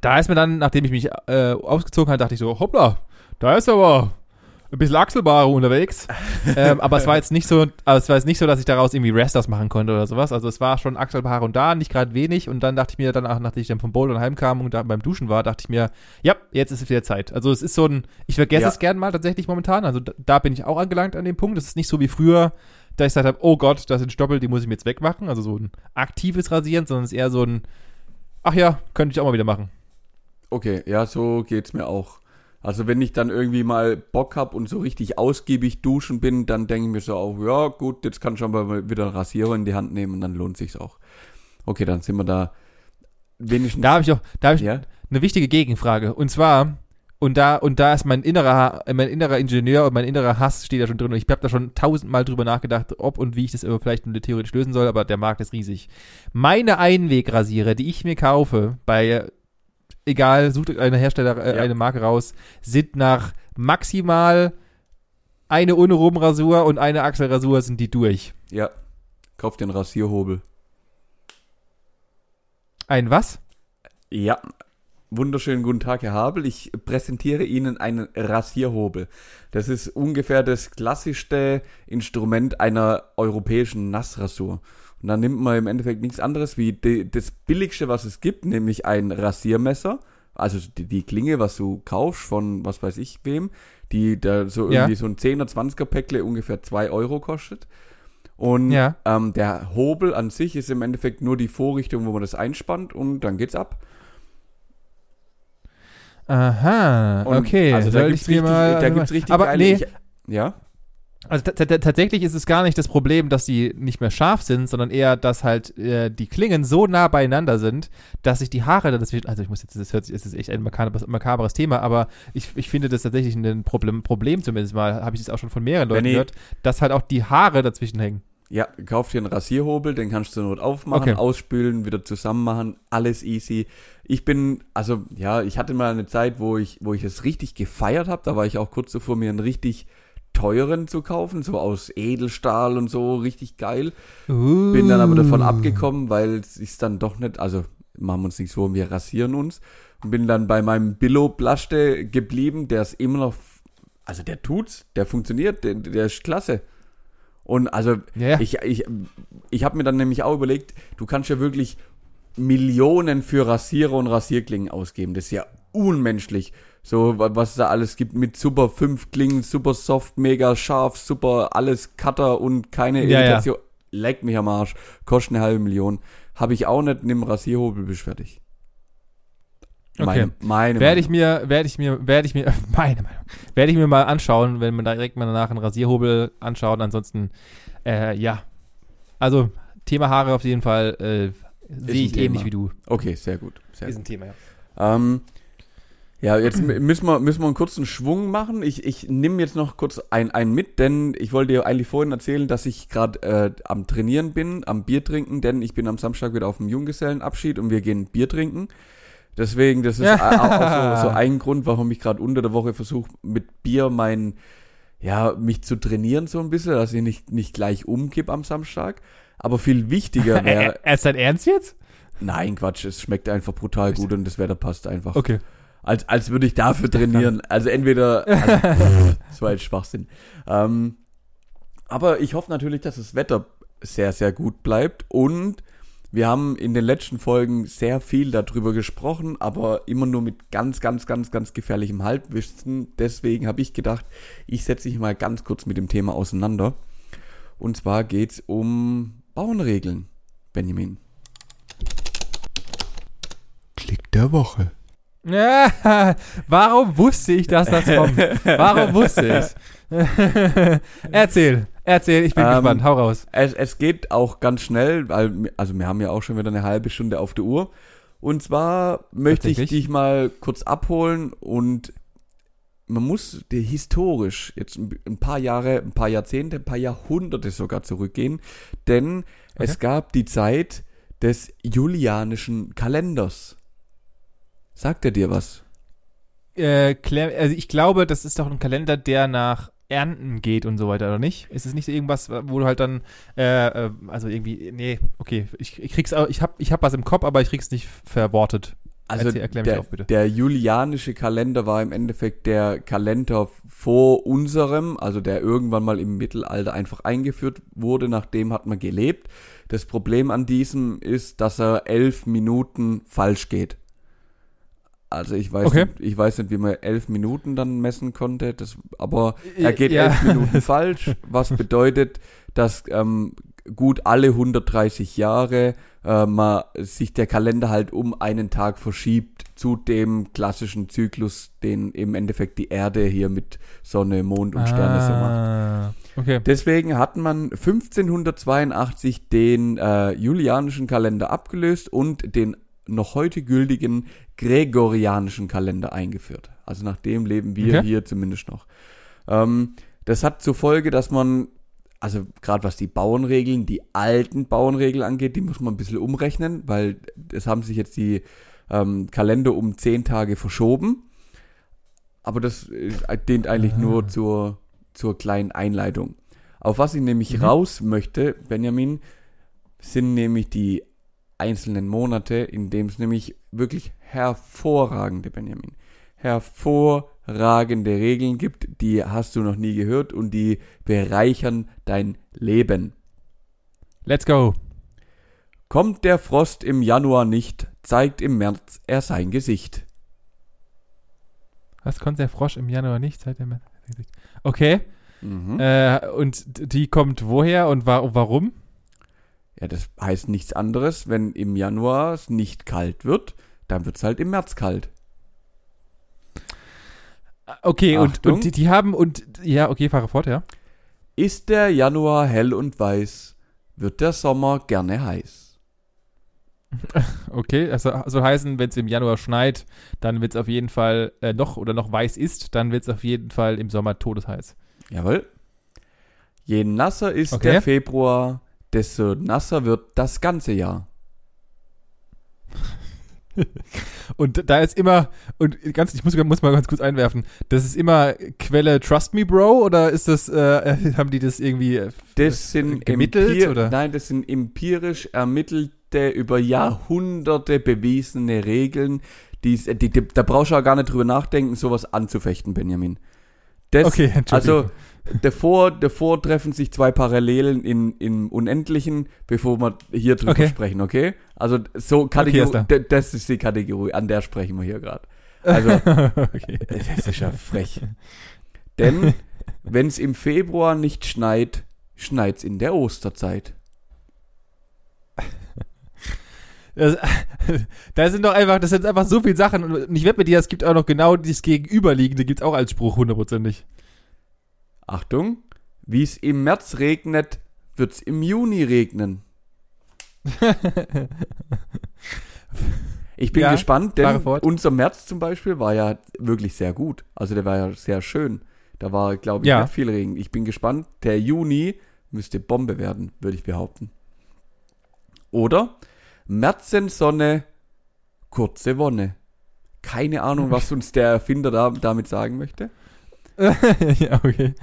da ist mir dann, nachdem ich mich äh, ausgezogen habe, dachte ich so, hoppla, da ist aber ein bisschen Achselbare unterwegs. ähm, aber es war jetzt nicht so, aber es war jetzt nicht so, dass ich daraus irgendwie Resters machen konnte oder sowas. Also es war schon Achselbare und da, nicht gerade wenig. Und dann dachte ich mir danach, nachdem ich dann vom Bouldern heimkam und da beim Duschen war, dachte ich mir, ja, jetzt ist es wieder Zeit. Also es ist so ein, ich vergesse Ja. es gern mal tatsächlich momentan. Also da, da bin ich auch angelangt an dem Punkt. Es ist nicht so wie früher, da ich gesagt habe, oh Gott, das sind Stoppel, die muss ich mir jetzt wegmachen. Also so ein aktives Rasieren, sondern es ist eher so ein, ach ja, könnte ich auch mal wieder machen. Okay, ja, so geht's mir auch. Also wenn ich dann irgendwie mal Bock hab und so richtig ausgiebig duschen bin, dann denke ich mir so auch, ja gut, jetzt kann ich schon mal wieder einen Rasierer in die Hand nehmen und dann lohnt sich's auch. Okay, dann sind wir da wenigstens. Da habe ich auch, da habe ich ja? eine wichtige Gegenfrage. Und zwar, Und da, und da ist mein innerer, mein innerer Ingenieur und mein innerer Hass steht da schon drin. Und ich habe da schon tausendmal drüber nachgedacht, ob und wie ich das vielleicht theoretisch lösen soll, aber der Markt ist riesig. Meine Einwegrasierer, die ich mir kaufe, bei, egal, sucht eine Hersteller, äh, Ja. eine Marke raus, sind nach maximal eine ohne Rumrasur und eine Achselrasur sind die durch. Ja. Kauf dir einen Rasierhobel. Ein was? Ja. Wunderschönen guten Tag, Herr Habel. Ich präsentiere Ihnen einen Rasierhobel. Das ist ungefähr das klassischste Instrument einer europäischen Nassrasur. Und dann nimmt man im Endeffekt nichts anderes wie die, das billigste, was es gibt, nämlich ein Rasiermesser. Also die, die Klinge, was du kaufst von was weiß ich wem, die da so Ja. irgendwie so ein 10er, 20er Päckle ungefähr 2 Euro kostet. Und Ja. ähm, der Hobel an sich ist im Endeffekt nur die Vorrichtung, wo man das einspannt und dann geht's ab. Aha, Und okay. Also da Soll gibt's richtig, mal, da gibt's richtig aber geile, nee, ich, ja? Also tatsächlich ist es gar nicht das Problem, dass die nicht mehr scharf sind, sondern eher, dass halt äh, die Klingen so nah beieinander sind, dass sich die Haare da dazwischen, also ich muss jetzt, das hört sich, es ist echt ein makaberes, makaberes Thema, aber ich, ich finde das tatsächlich ein Problem, Problem zumindest mal, habe ich das auch schon von mehreren Leuten Benny. gehört, dass halt auch die Haare dazwischen hängen. Ja, kauf dir einen Rasierhobel, den kannst du zur Not aufmachen, Okay. ausspülen, wieder zusammen machen, alles easy. Ich bin, also ja, ich hatte mal eine Zeit, wo ich, wo ich es richtig gefeiert habe. Da war ich auch kurz davor, mir einen richtig teuren zu kaufen, so aus Edelstahl und so, richtig geil. Bin dann aber davon abgekommen, weil es ist dann doch nicht, also machen wir uns nichts vor, wir rasieren uns. Und bin dann bei meinem Billo Plaste geblieben, der ist immer noch, also der tut's, der funktioniert, der, der ist klasse. Und also ja. ich, ich, ich habe mir dann nämlich auch überlegt, du kannst ja wirklich Millionen für Rasierer und Rasierklingen ausgeben. Das ist ja unmenschlich. So, wa- was es da alles gibt mit super 5 Klingen, super soft, mega scharf, super alles Cutter und keine Ja, ja. Irritation. Leck mich am Arsch. Kostet eine halbe Million. Habe ich auch nicht, nimm Rasierhobel, bist fertig. Meine, meine Werde ich Meinung. mir, werde ich mir, werde ich mir, meine Meinung, werde ich mir mal anschauen, wenn man direkt mal danach einen Rasierhobel anschaut. Ansonsten, äh, ja. Also, Thema Haare auf jeden Fall äh, sehe ich ähnlich wie du. Okay, sehr gut. Sehr Ist gut. ein Thema, ja. Ähm, ja, jetzt müssen wir, müssen wir einen kurzen Schwung machen. Ich, ich nehme jetzt noch kurz ein, einen mit, denn ich wollte dir eigentlich vorhin erzählen, dass ich gerade äh, am Trainieren bin, am Bier trinken, denn ich bin am Samstag wieder auf dem Junggesellenabschied und wir gehen Bier trinken. Deswegen, das ist Ja. auch so, so ein Grund, warum ich gerade unter der Woche versuche, mit Bier mein, ja, mich zu trainieren so ein bisschen, dass ich nicht, nicht gleich umkipp am Samstag. Aber viel wichtiger wäre, Er ist dein Ernst jetzt? nein, Quatsch, es schmeckt einfach brutal gut und das Wetter passt einfach. Okay. Als, als würde ich dafür trainieren. Also entweder. Also, das war jetzt Schwachsinn. Ähm, aber ich hoffe natürlich, dass das Wetter sehr, sehr gut bleibt. Und wir haben in den letzten Folgen sehr viel darüber gesprochen, aber immer nur mit ganz, ganz, ganz, ganz gefährlichem Halbwissen. Deswegen habe ich gedacht, ich setze mich mal ganz kurz mit dem Thema auseinander. Und zwar geht's um Bauernregeln, Benjamin. Klick der Woche. Ja, warum wusste ich, dass das kommt? Warum wusste ich? erzähl, erzähl, ich bin Ähm, gespannt, hau raus. Es, es geht auch ganz schnell, weil, also wir haben ja auch schon wieder eine halbe Stunde auf der Uhr. Und zwar möchte ich dich mal kurz abholen und man muss dir historisch jetzt ein paar Jahre, ein paar Jahrzehnte, ein paar Jahrhunderte sogar zurückgehen, denn es Okay. gab die Zeit des julianischen Kalenders. Sagt er dir was? Äh, klär, also ich glaube, das ist doch ein Kalender, der nach Ernten geht und so weiter, oder nicht? Ist es nicht irgendwas, wo du halt dann, äh, äh, also irgendwie, nee, okay, ich, ich krieg's auch, ich hab, ich hab was im Kopf, aber ich krieg's nicht verwortet. Also Erzähl- erklär mich der, auf, bitte. der julianische Kalender war im Endeffekt der Kalender vor unserem, also der irgendwann mal im Mittelalter einfach eingeführt wurde, nachdem hat man gelebt. Das Problem an diesem ist, dass er elf Minuten falsch geht. Also ich weiß, Okay. nicht, ich weiß nicht, wie man elf Minuten dann messen konnte, das, aber er geht Ja. elf Minuten falsch, was bedeutet, dass ähm, gut alle 130 Jahre äh, mal sich der Kalender halt um einen Tag verschiebt zu dem klassischen Zyklus, den im Endeffekt die Erde hier mit Sonne, Mond und Sterne so macht. Ah, Okay. Deswegen hat man 1582 den äh, julianischen Kalender abgelöst und den noch heute gültigen gregorianischen Kalender eingeführt. Also nach dem leben wir Okay. hier zumindest noch. Ähm, das hat zur Folge, dass man, also gerade was die Bauernregeln, die alten Bauernregeln angeht, die muss man ein bisschen umrechnen, weil es haben sich jetzt die ähm, Kalender um zehn Tage verschoben. Aber das äh, dient eigentlich Ah. nur zur, zur kleinen Einleitung. Auf was ich nämlich Mhm. raus möchte, Benjamin, sind nämlich die einzelnen Monate, in dem es nämlich wirklich hervorragende, Benjamin, hervorragende Regeln gibt, die hast du noch nie gehört und die bereichern dein Leben. Let's go. Kommt der Frost im Januar nicht, zeigt im März er sein Gesicht. Was konnte der Frosch im Januar nicht? Seit der okay. Mhm. Äh, und die kommt woher und wa warum? Ja, das heißt nichts anderes, wenn im Januar es nicht kalt wird, dann wird es halt im März kalt. Okay, und, und die, die haben und ja, okay, fahre fort, ja. Ist der Januar hell und weiß, wird der Sommer gerne heiß. Okay, also soll heißen, wenn es im Januar schneit, dann wird es auf jeden Fall äh, noch oder noch weiß ist, dann wird es auf jeden Fall im Sommer todesheiß. Jawohl. Je nasser ist Okay. der Februar, desto nasser wird das ganze Jahr. Und da ist immer, und ganz, ich muss, muss mal ganz kurz einwerfen, das ist immer Quelle Trust Me Bro oder ist das, äh, haben die das irgendwie äh, Das sind gemittelt oder? Nein, das sind empirisch ermittelte, über Jahrhunderte bewiesene Regeln. Die, die, die, da brauchst du auch gar nicht drüber nachdenken, sowas anzufechten, Benjamin. Das, Okay, Entschuldigung. also davor, davor treffen sich zwei Parallelen in, im Unendlichen, bevor wir hier drüber Okay. sprechen, okay? Also so Okay, Kategorie, d- das ist die Kategorie, an der sprechen wir hier gerade. Also okay. das ist ja frech. Denn wenn es im Februar nicht schneit, schneit's in der Osterzeit. Das, da sind doch einfach, das sind einfach so viele Sachen und ich wette mit dir, es gibt auch noch genau dieses Gegenüberliegende, gibt es auch als Spruch hundertprozentig. Achtung, wie es im März regnet, wird's im Juni regnen. Ich bin Ja, gespannt, denn unser März zum Beispiel war ja wirklich sehr gut. Also der war ja sehr schön. Da war, glaube ich, Ja. nicht viel Regen. Ich bin gespannt. Der Juni müsste Bombe werden, würde ich behaupten. Oder Märzensonne, kurze Wonne. Keine Ahnung, was uns der Erfinder da, damit sagen möchte. ja, okay.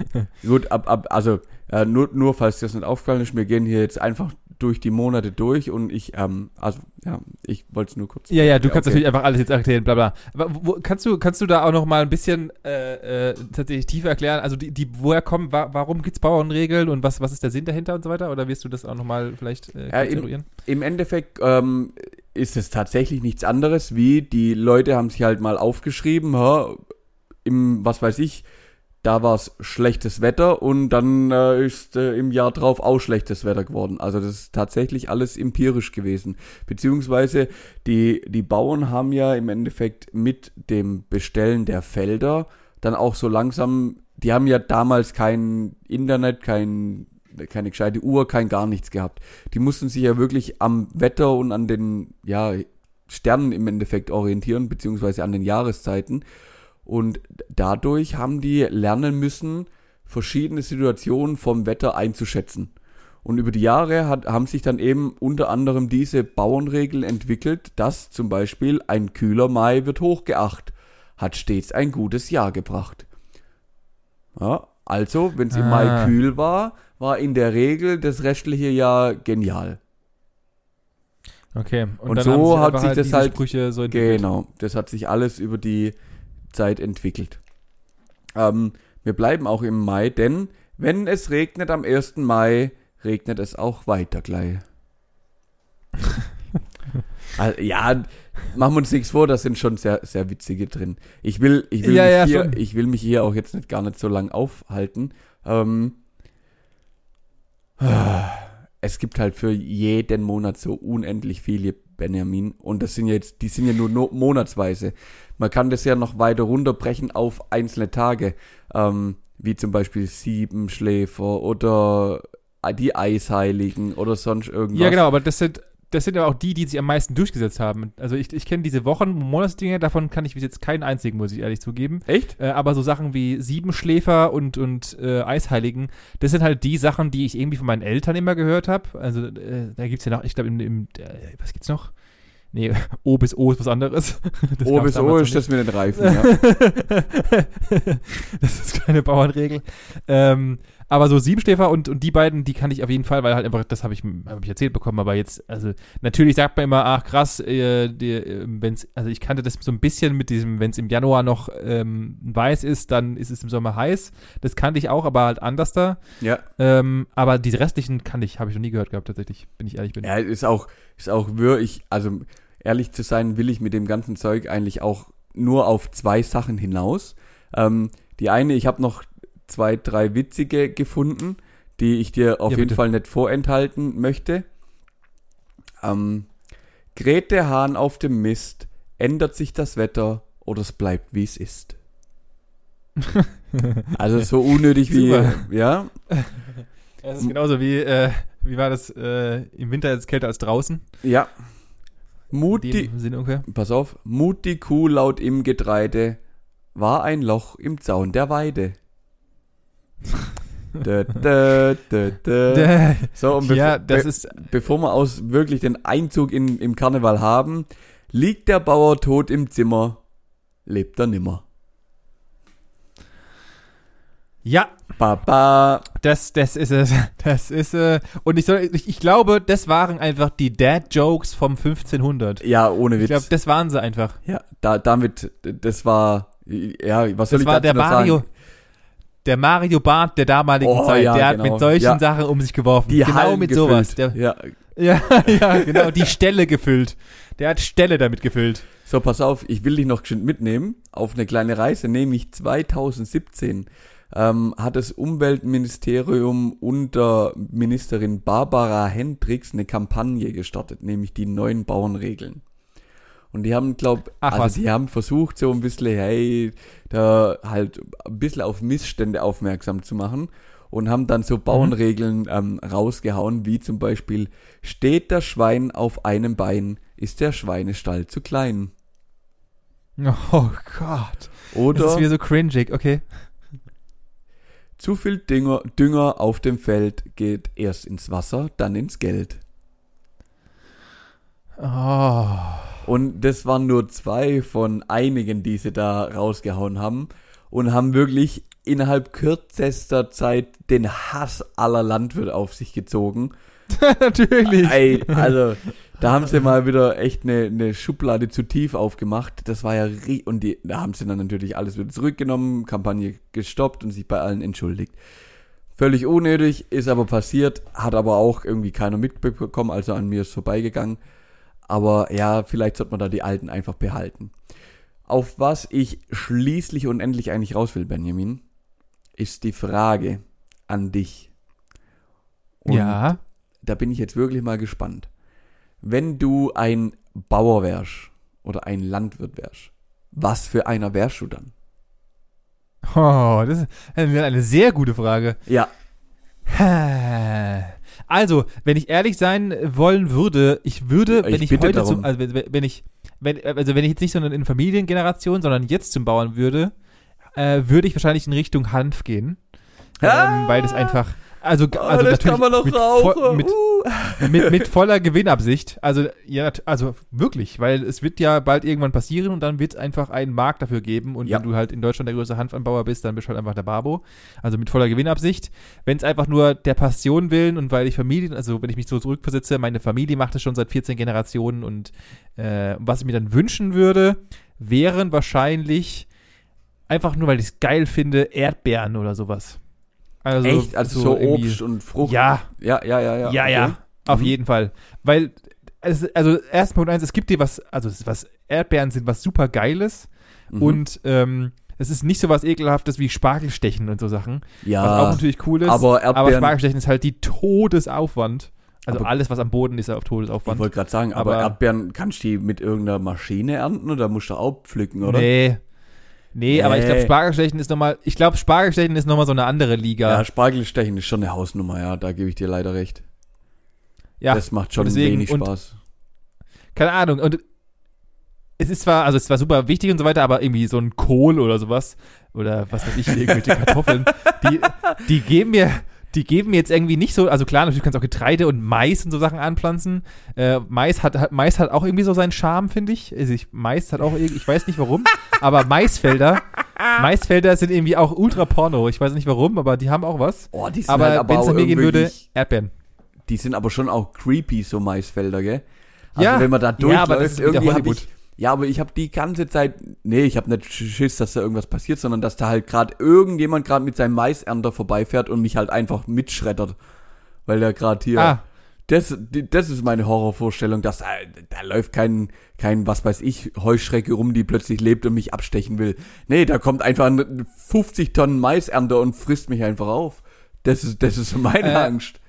Gut, ab, ab, also äh, nur, nur falls das nicht aufgefallen ist, wir gehen hier jetzt einfach durch die Monate durch und ich, ähm, also ja, ich wollte es nur kurz. Ja, ja, du kannst okay. natürlich einfach alles jetzt erklären, bla bla. Aber wo, kannst, du, kannst du da auch noch mal ein bisschen äh, äh, tatsächlich tiefer erklären? Also die, die woher kommen, wa warum gibt's Bauernregeln und was, was ist der Sinn dahinter und so weiter? Oder wirst du das auch noch mal vielleicht äh, Ja, im-? Im Endeffekt ähm, ist es tatsächlich nichts anderes, wie die Leute haben sich halt mal aufgeschrieben, ha, im, was weiß ich, da war es schlechtes Wetter und dann äh, ist äh, im Jahr drauf auch schlechtes Wetter geworden. Also das ist tatsächlich alles empirisch gewesen. Beziehungsweise die, die Bauern haben ja im Endeffekt mit dem Bestellen der Felder dann auch so langsam, die haben ja damals kein Internet, kein, keine gescheite Uhr, kein gar nichts gehabt. Die mussten sich ja wirklich am Wetter und an den ja, Sternen im Endeffekt orientieren, beziehungsweise an den Jahreszeiten. Und dadurch haben die lernen müssen, verschiedene Situationen vom Wetter einzuschätzen. Und über die Jahre hat, haben sich dann eben unter anderem diese Bauernregeln entwickelt, dass zum Beispiel ein kühler Mai wird hochgeacht, hat stets ein gutes Jahr gebracht. Ja, also, wenn es im Mai Ah. kühl war, war in der Regel das restliche Jahr genial. Okay. Und so hat sich das diese halt- Sprüche so entwickelt. Genau, das hat sich alles über die Zeit entwickelt. Ähm, wir bleiben auch im Mai, denn wenn es regnet am 1. Mai, regnet es auch weiter gleich. also, ja, machen wir uns nichts vor, da sind schon sehr, sehr witzige drin. Ich will, ich will, Ja, mich, ja, hier, schon. ich will mich hier auch jetzt nicht gar nicht so lang aufhalten. Ähm, es gibt halt für jeden Monat so unendlich viele Benjamin und das sind ja jetzt, die sind ja nur monatsweise. Man kann das ja noch weiter runterbrechen auf einzelne Tage, ähm, wie zum Beispiel Siebenschläfer oder die Eisheiligen oder sonst irgendwas. Ja, genau, aber das sind, das sind ja auch die, die sich am meisten durchgesetzt haben. Also ich, ich kenne diese Wochen-, Monatsdinger, davon kann ich bis jetzt keinen einzigen, muss ich ehrlich zugeben. Echt? Äh, aber so Sachen wie Siebenschläfer und, und äh, Eisheiligen, das sind halt die Sachen, die ich irgendwie von meinen Eltern immer gehört habe. Also äh, da gibt's ja noch, ich glaube, im, im äh, was gibt's noch? Nee, O bis O ist was anderes. Das O bis O ist das mit den Reifen, ja. das ist keine Bauernregel. Ähm, aber so Siebenschläfer und, und die beiden, die kann ich auf jeden Fall, weil halt einfach, das habe ich, hab ich erzählt bekommen, aber jetzt, also natürlich sagt man immer, ach krass, äh, die, äh, wenn's, also ich kannte das so ein bisschen mit diesem, wenn es im Januar noch ähm, weiß ist, dann ist es im Sommer heiß. Das kannte ich auch, aber halt anders da. ja. Ähm, aber die restlichen kannte ich, habe ich noch nie gehört gehabt, tatsächlich, wenn ich ehrlich bin. Ja, ist auch, ist auch wirklich, also ehrlich zu sein, will ich mit dem ganzen Zeug eigentlich auch nur auf zwei Sachen hinaus. Ähm, die eine, ich habe noch zwei, drei witzige gefunden, die ich dir auf Ja, jeden bitte. Fall nicht vorenthalten möchte. Ähm, Grete Hahn auf dem Mist, ändert sich das Wetter oder es bleibt wie es ist. Also so unnötig wie, ja, Das ist genauso wie, äh, wie war das, äh, im Winter ist es kälter als draußen. ja. Sinn ungefähr. Pass auf, Mut die Kuh laut im Getreide, war ein Loch im Zaun der Weide. dö, dö, dö. So, und ja, bevor, das be ist, bevor wir aus wirklich den Einzug in, im Karneval haben, liegt der Bauer tot im Zimmer, lebt er nimmer. ja, Baba. Das, das ist es. Das ist, äh, und ich, soll, ich, ich glaube, das waren einfach die Dad-Jokes vom 1500. Ja, ohne Ich Witz. glaube, das waren sie einfach. ja, da, damit, das war, ja, was soll Das ich war dazu der Mario, sagen? Der Mario Barth der damaligen Oh, Zeit. ja, der hat genau. mit solchen Ja. Sachen um sich geworfen. Die genau Hallen mit gefüllt. sowas. Der, ja, ja, ja, genau, die Stelle gefüllt. Der hat Stelle damit gefüllt. So, pass auf, ich will dich noch geschwind mitnehmen auf eine kleine Reise, nämlich 2017 ähm, hat das Umweltministerium unter Ministerin Barbara Hendricks eine Kampagne gestartet, nämlich die neuen Bauernregeln. Und die haben, glaub, Ach also was. die haben versucht, so ein bisschen, hey, da halt ein bisschen auf Missstände aufmerksam zu machen und haben dann so Bauernregeln ähm, rausgehauen, wie zum Beispiel, steht das Schwein auf einem Bein, ist der Schweinestall zu klein. Oh Gott. Oder Das ist wieder so cringig, okay. zu viel Dünger, Dünger auf dem Feld geht erst ins Wasser, dann ins Geld. Oh. Und das waren nur zwei von einigen, die sie da rausgehauen haben und haben wirklich innerhalb kürzester Zeit den Hass aller Landwirte auf sich gezogen. Natürlich. Ey, also da haben sie mal wieder echt eine, eine Schublade zu tief aufgemacht. Das war ja und die, da haben sie dann natürlich alles wieder zurückgenommen, Kampagne gestoppt und sich bei allen entschuldigt. Völlig unnötig, ist aber passiert, hat aber auch irgendwie keiner mitbekommen, also an mir ist vorbeigegangen. Aber ja, vielleicht sollte man da die Alten einfach behalten. Auf was ich schließlich und endlich eigentlich raus will, Benjamin, ist die Frage an dich. Und ja. da bin ich jetzt wirklich mal gespannt. Wenn du ein Bauer wärst oder ein Landwirt wärst, was für einer wärst du dann? Oh, das ist eine sehr gute Frage. Ja, Also, wenn ich ehrlich sein wollen würde, ich würde, Ich wenn ich bitte heute zum, also wenn, wenn ich, wenn, also wenn ich jetzt nicht so in Familiengeneration, sondern jetzt zum Bauern würde, äh, würde ich wahrscheinlich in Richtung Hanf gehen, Ah! ähm, weil das einfach, also, oh, also das natürlich kann man doch mit, voll, mit, uh. mit, mit voller Gewinnabsicht. Also, ja, also wirklich, weil es wird ja bald irgendwann passieren und dann wird es einfach einen Markt dafür geben. Und Ja. wenn du halt in Deutschland der größte Hanfanbauer bist, dann bist du halt einfach der Babo. Also mit voller Gewinnabsicht. Wenn es einfach nur der Passion willen und weil ich Familien, also wenn ich mich so zurückversetze, meine Familie macht es schon seit 14 Generationen und äh, was ich mir dann wünschen würde, wären wahrscheinlich einfach nur, weil ich es geil finde, Erdbeeren oder sowas. Also Echt? Also so, Obst und Frucht? Ja, Ja, ja, ja, ja. ja, ja, okay. auf Mhm. jeden Fall. Weil, es, also erst Punkt eins, es gibt dir was, also ist was, Erdbeeren sind was super Geiles Mhm. und ähm, es ist nicht so was Ekelhaftes wie Spargelstechen und so Sachen, ja, was auch natürlich cool ist, aber aber Erdbeeren, Spargelstechen ist halt die Todesaufwand. Also Aber- alles, was am Boden ist, auf ich Todesaufwand. wollte gerade sagen, aber, aber- Erdbeeren kannst du die mit irgendeiner Maschine ernten oder musst du auch pflücken, oder? Nee. Nee, aber ich glaube, Nee. Spargelstechen ist nochmal, ich glaube, Spargelstechen ist nochmal so eine andere Liga. Ja, Spargelstechen ist schon eine Hausnummer, ja, da gebe ich dir leider recht. Ja, Das macht schon deswegen- wenig und- Spaß. keine Ahnung. Und es ist zwar, also es zwar super wichtig und so weiter, aber irgendwie so ein Kohl oder sowas oder was weiß ich, irgendwelche Kartoffeln, die, die geben mir, die geben mir jetzt irgendwie nicht so, also klar, natürlich kannst du auch Getreide und Mais und so Sachen anpflanzen. Äh, Mais hat, hat, Mais hat auch irgendwie so seinen Charme, finde ich. Also ich. Mais hat auch irgendwie, ich weiß nicht warum, aber Maisfelder, Maisfelder sind irgendwie auch ultra porno. Ich weiß nicht warum, aber die haben auch was. Oh, die sind Aber halt wenn es an mir gehen würde, Erdbeeren. Die sind aber schon auch creepy, so Maisfelder, gell? Also Ja. wenn man da Ja, durchläuft, aber das ist irgendwie hab Hollywood. ich, ja, aber ich habe die ganze Zeit, nee, ich habe nicht Schiss, dass da irgendwas passiert, sondern dass da halt gerade irgendjemand gerade mit seinem Maisernter vorbeifährt und mich halt einfach mitschreddert. Weil der gerade hier, Ah, das, das ist meine Horrorvorstellung, dass da, da läuft kein, kein, was weiß ich, Heuschrecke rum, die plötzlich lebt und mich abstechen will. Nee, da kommt einfach ein 50 Tonnen Maisernter und frisst mich einfach auf. Das ist, das ist meine Äh, Angst.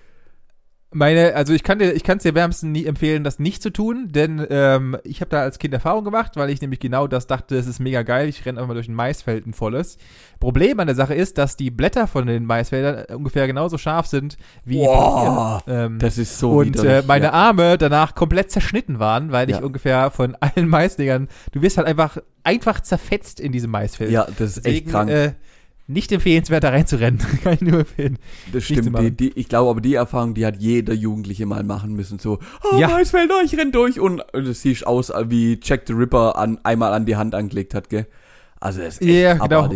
Meine, also ich kann dir, ich kann es dir wärmsten nie empfehlen, das nicht zu tun, denn ähm, ich habe da als Kind Erfahrung gemacht, weil ich nämlich genau das dachte, es ist mega geil, ich renne einfach mal durch ein Maisfeld, ein volles. Problem an der Sache ist, dass die Blätter von den Maisfeldern ungefähr genauso scharf sind wie Boah. Ähm, Das ist so und widerlich, äh, meine ja. Arme danach komplett zerschnitten waren, weil ich Ja. ungefähr von allen Maisdingern, du wirst halt einfach einfach zerfetzt in diesem Maisfeld. Ja, das ist echt Deswegen, krank. Äh, nicht empfehlenswert, da reinzurennen. Kann ich nur empfehlen. das stimmt. Die, die, ich glaube, aber die Erfahrung, die hat jeder Jugendliche mal machen müssen. So, oh, Ja. Maisfelder, ich renn durch. Und das siehst aus, wie Jack the Ripper an, einmal an die Hand angelegt hat, gell? Also, das ist echt Ja, genau.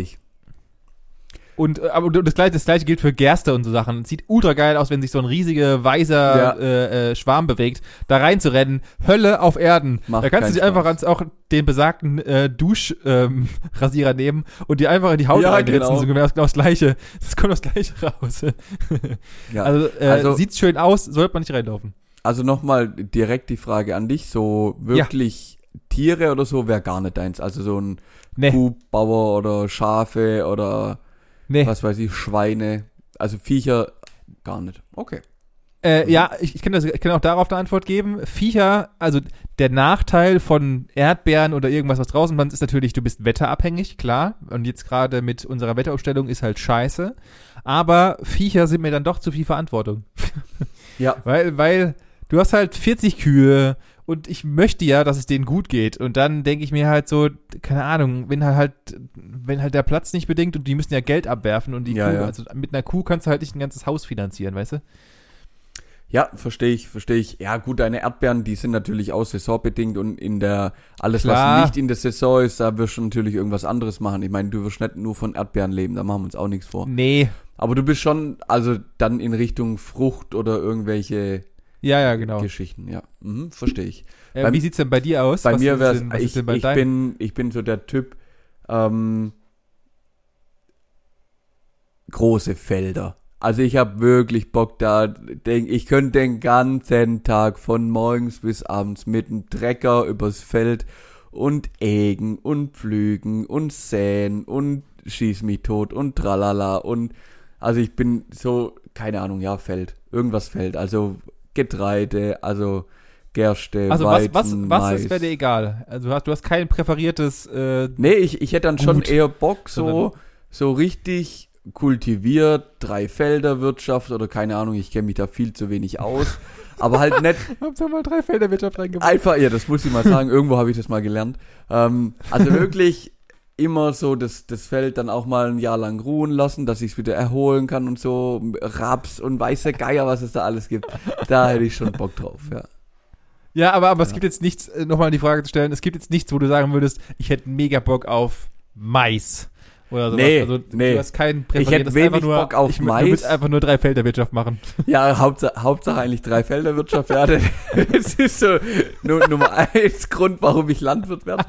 Und äh, aber das gleiche, das gleiche gilt für Gerste und so Sachen. Sieht ultra geil aus, wenn sich so ein riesiger weißer Ja. äh, äh, Schwarm bewegt, da reinzurennen. Hölle auf Erden. Macht da kannst du dich einfach ans, auch den besagten äh, Duschrasierer ähm, nehmen und die einfach in die Haut Ja, reinritzen. genau. So genau das, gleiche. Das kommt das gleiche raus. Ja. Also, äh, Also- sieht schön aus, sollte man nicht reinlaufen. Also nochmal direkt die Frage an dich, so wirklich Tiere oder so wäre gar nicht deins. Also so ein Nee, Kuhbauer oder Schafe oder nee. was weiß ich, Schweine. Also Viecher gar nicht. Okay. Äh, ja, ich, ich, kann das, ich kann auch darauf eine Antwort geben. Viecher, also der Nachteil von Erdbeeren oder irgendwas, was draußen pflanzt, ist natürlich, du bist wetterabhängig, klar. Und jetzt gerade mit unserer Wetteraufstellung ist halt scheiße. Aber Viecher sind mir dann doch zu viel Verantwortung. Ja. Weil, weil du hast halt 40 Kühe und ich möchte ja, dass es denen gut geht. Und dann denke ich mir halt so, keine Ahnung, wenn halt, halt, wenn halt der Platz nicht bedingt und die müssen ja Geld abwerfen und die Ja, Kuh, ja. also mit einer Kuh kannst du halt nicht ein ganzes Haus finanzieren, weißt du? Ja, verstehe ich, verstehe ich. Ja, gut, deine Erdbeeren, die sind natürlich auch saisonbedingt und in der, alles Klar. was nicht in der Saison ist, da wirst du natürlich irgendwas anderes machen. Ich meine, du wirst nicht nur von Erdbeeren leben, da machen wir uns auch nichts vor. Nee. Aber du bist schon, also dann in Richtung Frucht oder irgendwelche Ja, ja, genau. Geschichten, ja. Mhm, verstehe ich. Äh, Bei- wie sieht's denn bei dir aus? Bei Was mir wäre was ich, ich bin, ich bin so der Typ, ähm, große Felder. Also ich habe wirklich Bock da, denk, ich könnte den ganzen Tag von morgens bis abends mit dem Trecker übers Feld und ägen und pflügen und säen und schieß mich tot und tralala und also ich bin so, keine Ahnung, ja, Feld. Irgendwas Feld. Also Getreide, also Gerste, Also was, Weizen, was, was Mais. ist wäre dir egal? Also du hast, du hast kein präferiertes äh, Nee, ich, ich hätte dann schon Gut. eher Bock, so, so richtig kultiviert, drei Felder Wirtschaft oder keine Ahnung, ich kenne mich da viel zu wenig aus. aber halt nicht Hauptsache mal drei Felderwirtschaft reingebracht. einfach, ja, das muss ich mal sagen, irgendwo habe ich das mal gelernt. Ähm, also wirklich immer so das, das Feld dann auch mal ein Jahr lang ruhen lassen, dass ich es wieder erholen kann und so. Raps und weiße Geier, was es da alles gibt. Da hätte ich schon Bock drauf, ja. Ja, aber, aber es gibt jetzt nichts, äh, nochmal die Frage zu stellen, es gibt jetzt nichts, wo du sagen würdest, ich hätte mega Bock auf Mais. Oder sowas. Nee, also nee. du hast keinen Ich hätte wenig nur, Bock auf ich, Mais. Du willst einfach nur drei Felderwirtschaft machen. Ja, Hauptsache, Hauptsache eigentlich Dreifelderwirtschaft, ja. Das ist so nu, Nummer eins Grund, warum ich Landwirt werde.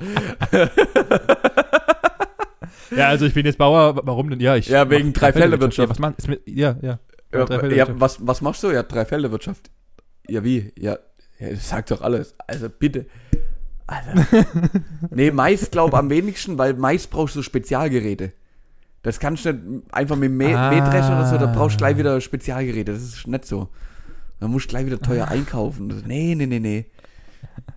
Ja, also ich bin jetzt Bauer, warum denn? Ja, ich Ja, wegen mach Dreifelderwirtschaft. Ja, was man, ist mit, ja, ja. Ja, was, was machst du? Ja, Dreifelderwirtschaft. Ja, wie? Ja, ja das sagt doch alles. Also bitte. Alter. nee, Mais glaub am wenigsten, weil Mais brauchst du Spezialgeräte. Das kannst du nicht einfach mit Mä Ah. Mähdrescher oder so, da brauchst du gleich wieder Spezialgeräte. Das ist nicht so. Da musst du gleich wieder teuer einkaufen. Nee, nee, nee, nee.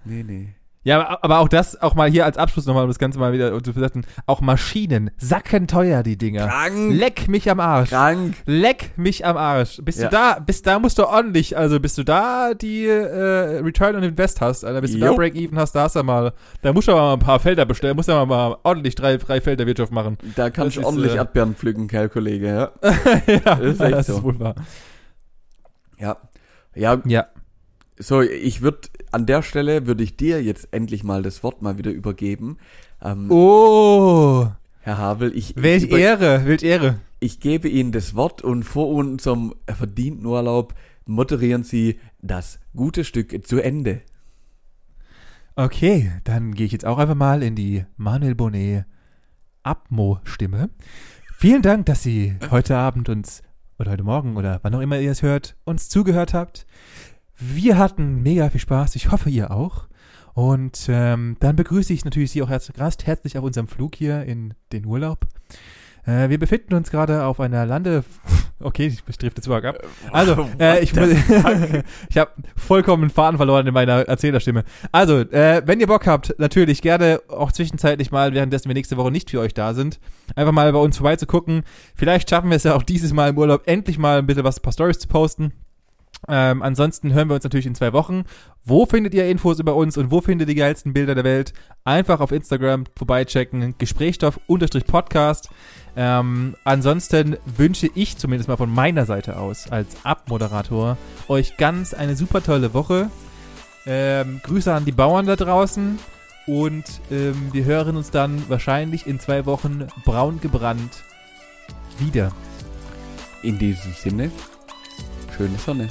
Nee, nee. Ja, aber- auch das, auch mal hier als Abschluss nochmal, um das Ganze mal wieder zu versetzen, auch Maschinen, sackenteuer die Dinger. Krank. Leck mich am Arsch. Krank. Leck mich am Arsch. Bis Ja. du da, bis da musst du ordentlich, also bis du da die äh, Return on Invest hast, Alter, bis du da Jo. Break-Even hast, da hast du mal, da musst du aber mal ein paar Felder bestellen, musst du aber mal ordentlich drei, drei Felder Wirtschaft machen. Da kannst du ordentlich äh, Erdbeeren pflücken, Kerl, Kollege, ja. ja, Das ist echt das so. ist wohl wahr. Ja. Ja, Ja. So, ich würde, an der Stelle würde ich dir jetzt endlich mal das Wort mal wieder übergeben. Ähm, Oh, Herr Havel, ich, welch Ehre, welch Ehre. ich gebe Ihnen das Wort und vor unserem verdienten Urlaub moderieren Sie das gute Stück zu Ende. Okay, dann gehe ich jetzt auch einfach mal in die Manuel Bonnet Abmo-Stimme. Vielen Dank, dass Sie heute Abend uns, oder heute Morgen, oder wann auch immer ihr es hört, uns zugehört habt. Wir hatten mega viel Spaß. Ich hoffe, ihr auch. Und ähm, dann begrüße ich natürlich Sie auch herz recht herzlich auf unserem Flug hier in den Urlaub. Äh, wir befinden uns gerade auf einer Lande... Okay, ich drifte zu ab. Also, äh, ich, ich habe vollkommen den Faden verloren in meiner Erzählerstimme. Also, äh, wenn ihr Bock habt, natürlich gerne auch zwischenzeitlich mal, währenddessen wir nächste Woche nicht für euch da sind, einfach mal bei uns vorbeizugucken. Vielleicht schaffen wir es ja auch dieses Mal im Urlaub endlich mal ein bisschen was, ein paar Stories zu posten. Ähm, ansonsten hören wir uns natürlich in zwei Wochen. Wo findet ihr Infos über uns und wo findet ihr die geilsten Bilder der Welt? Einfach auf Instagram vorbeichecken. Gesprächsstoff-Podcast. Ähm, ansonsten wünsche ich zumindest mal von meiner Seite aus als Abmoderator euch ganz eine super tolle Woche. Ähm, Grüße an die Bauern da draußen und ähm, wir hören uns dann wahrscheinlich in zwei Wochen braun gebrannt wieder. In diesem Sinne, schöne Sonne.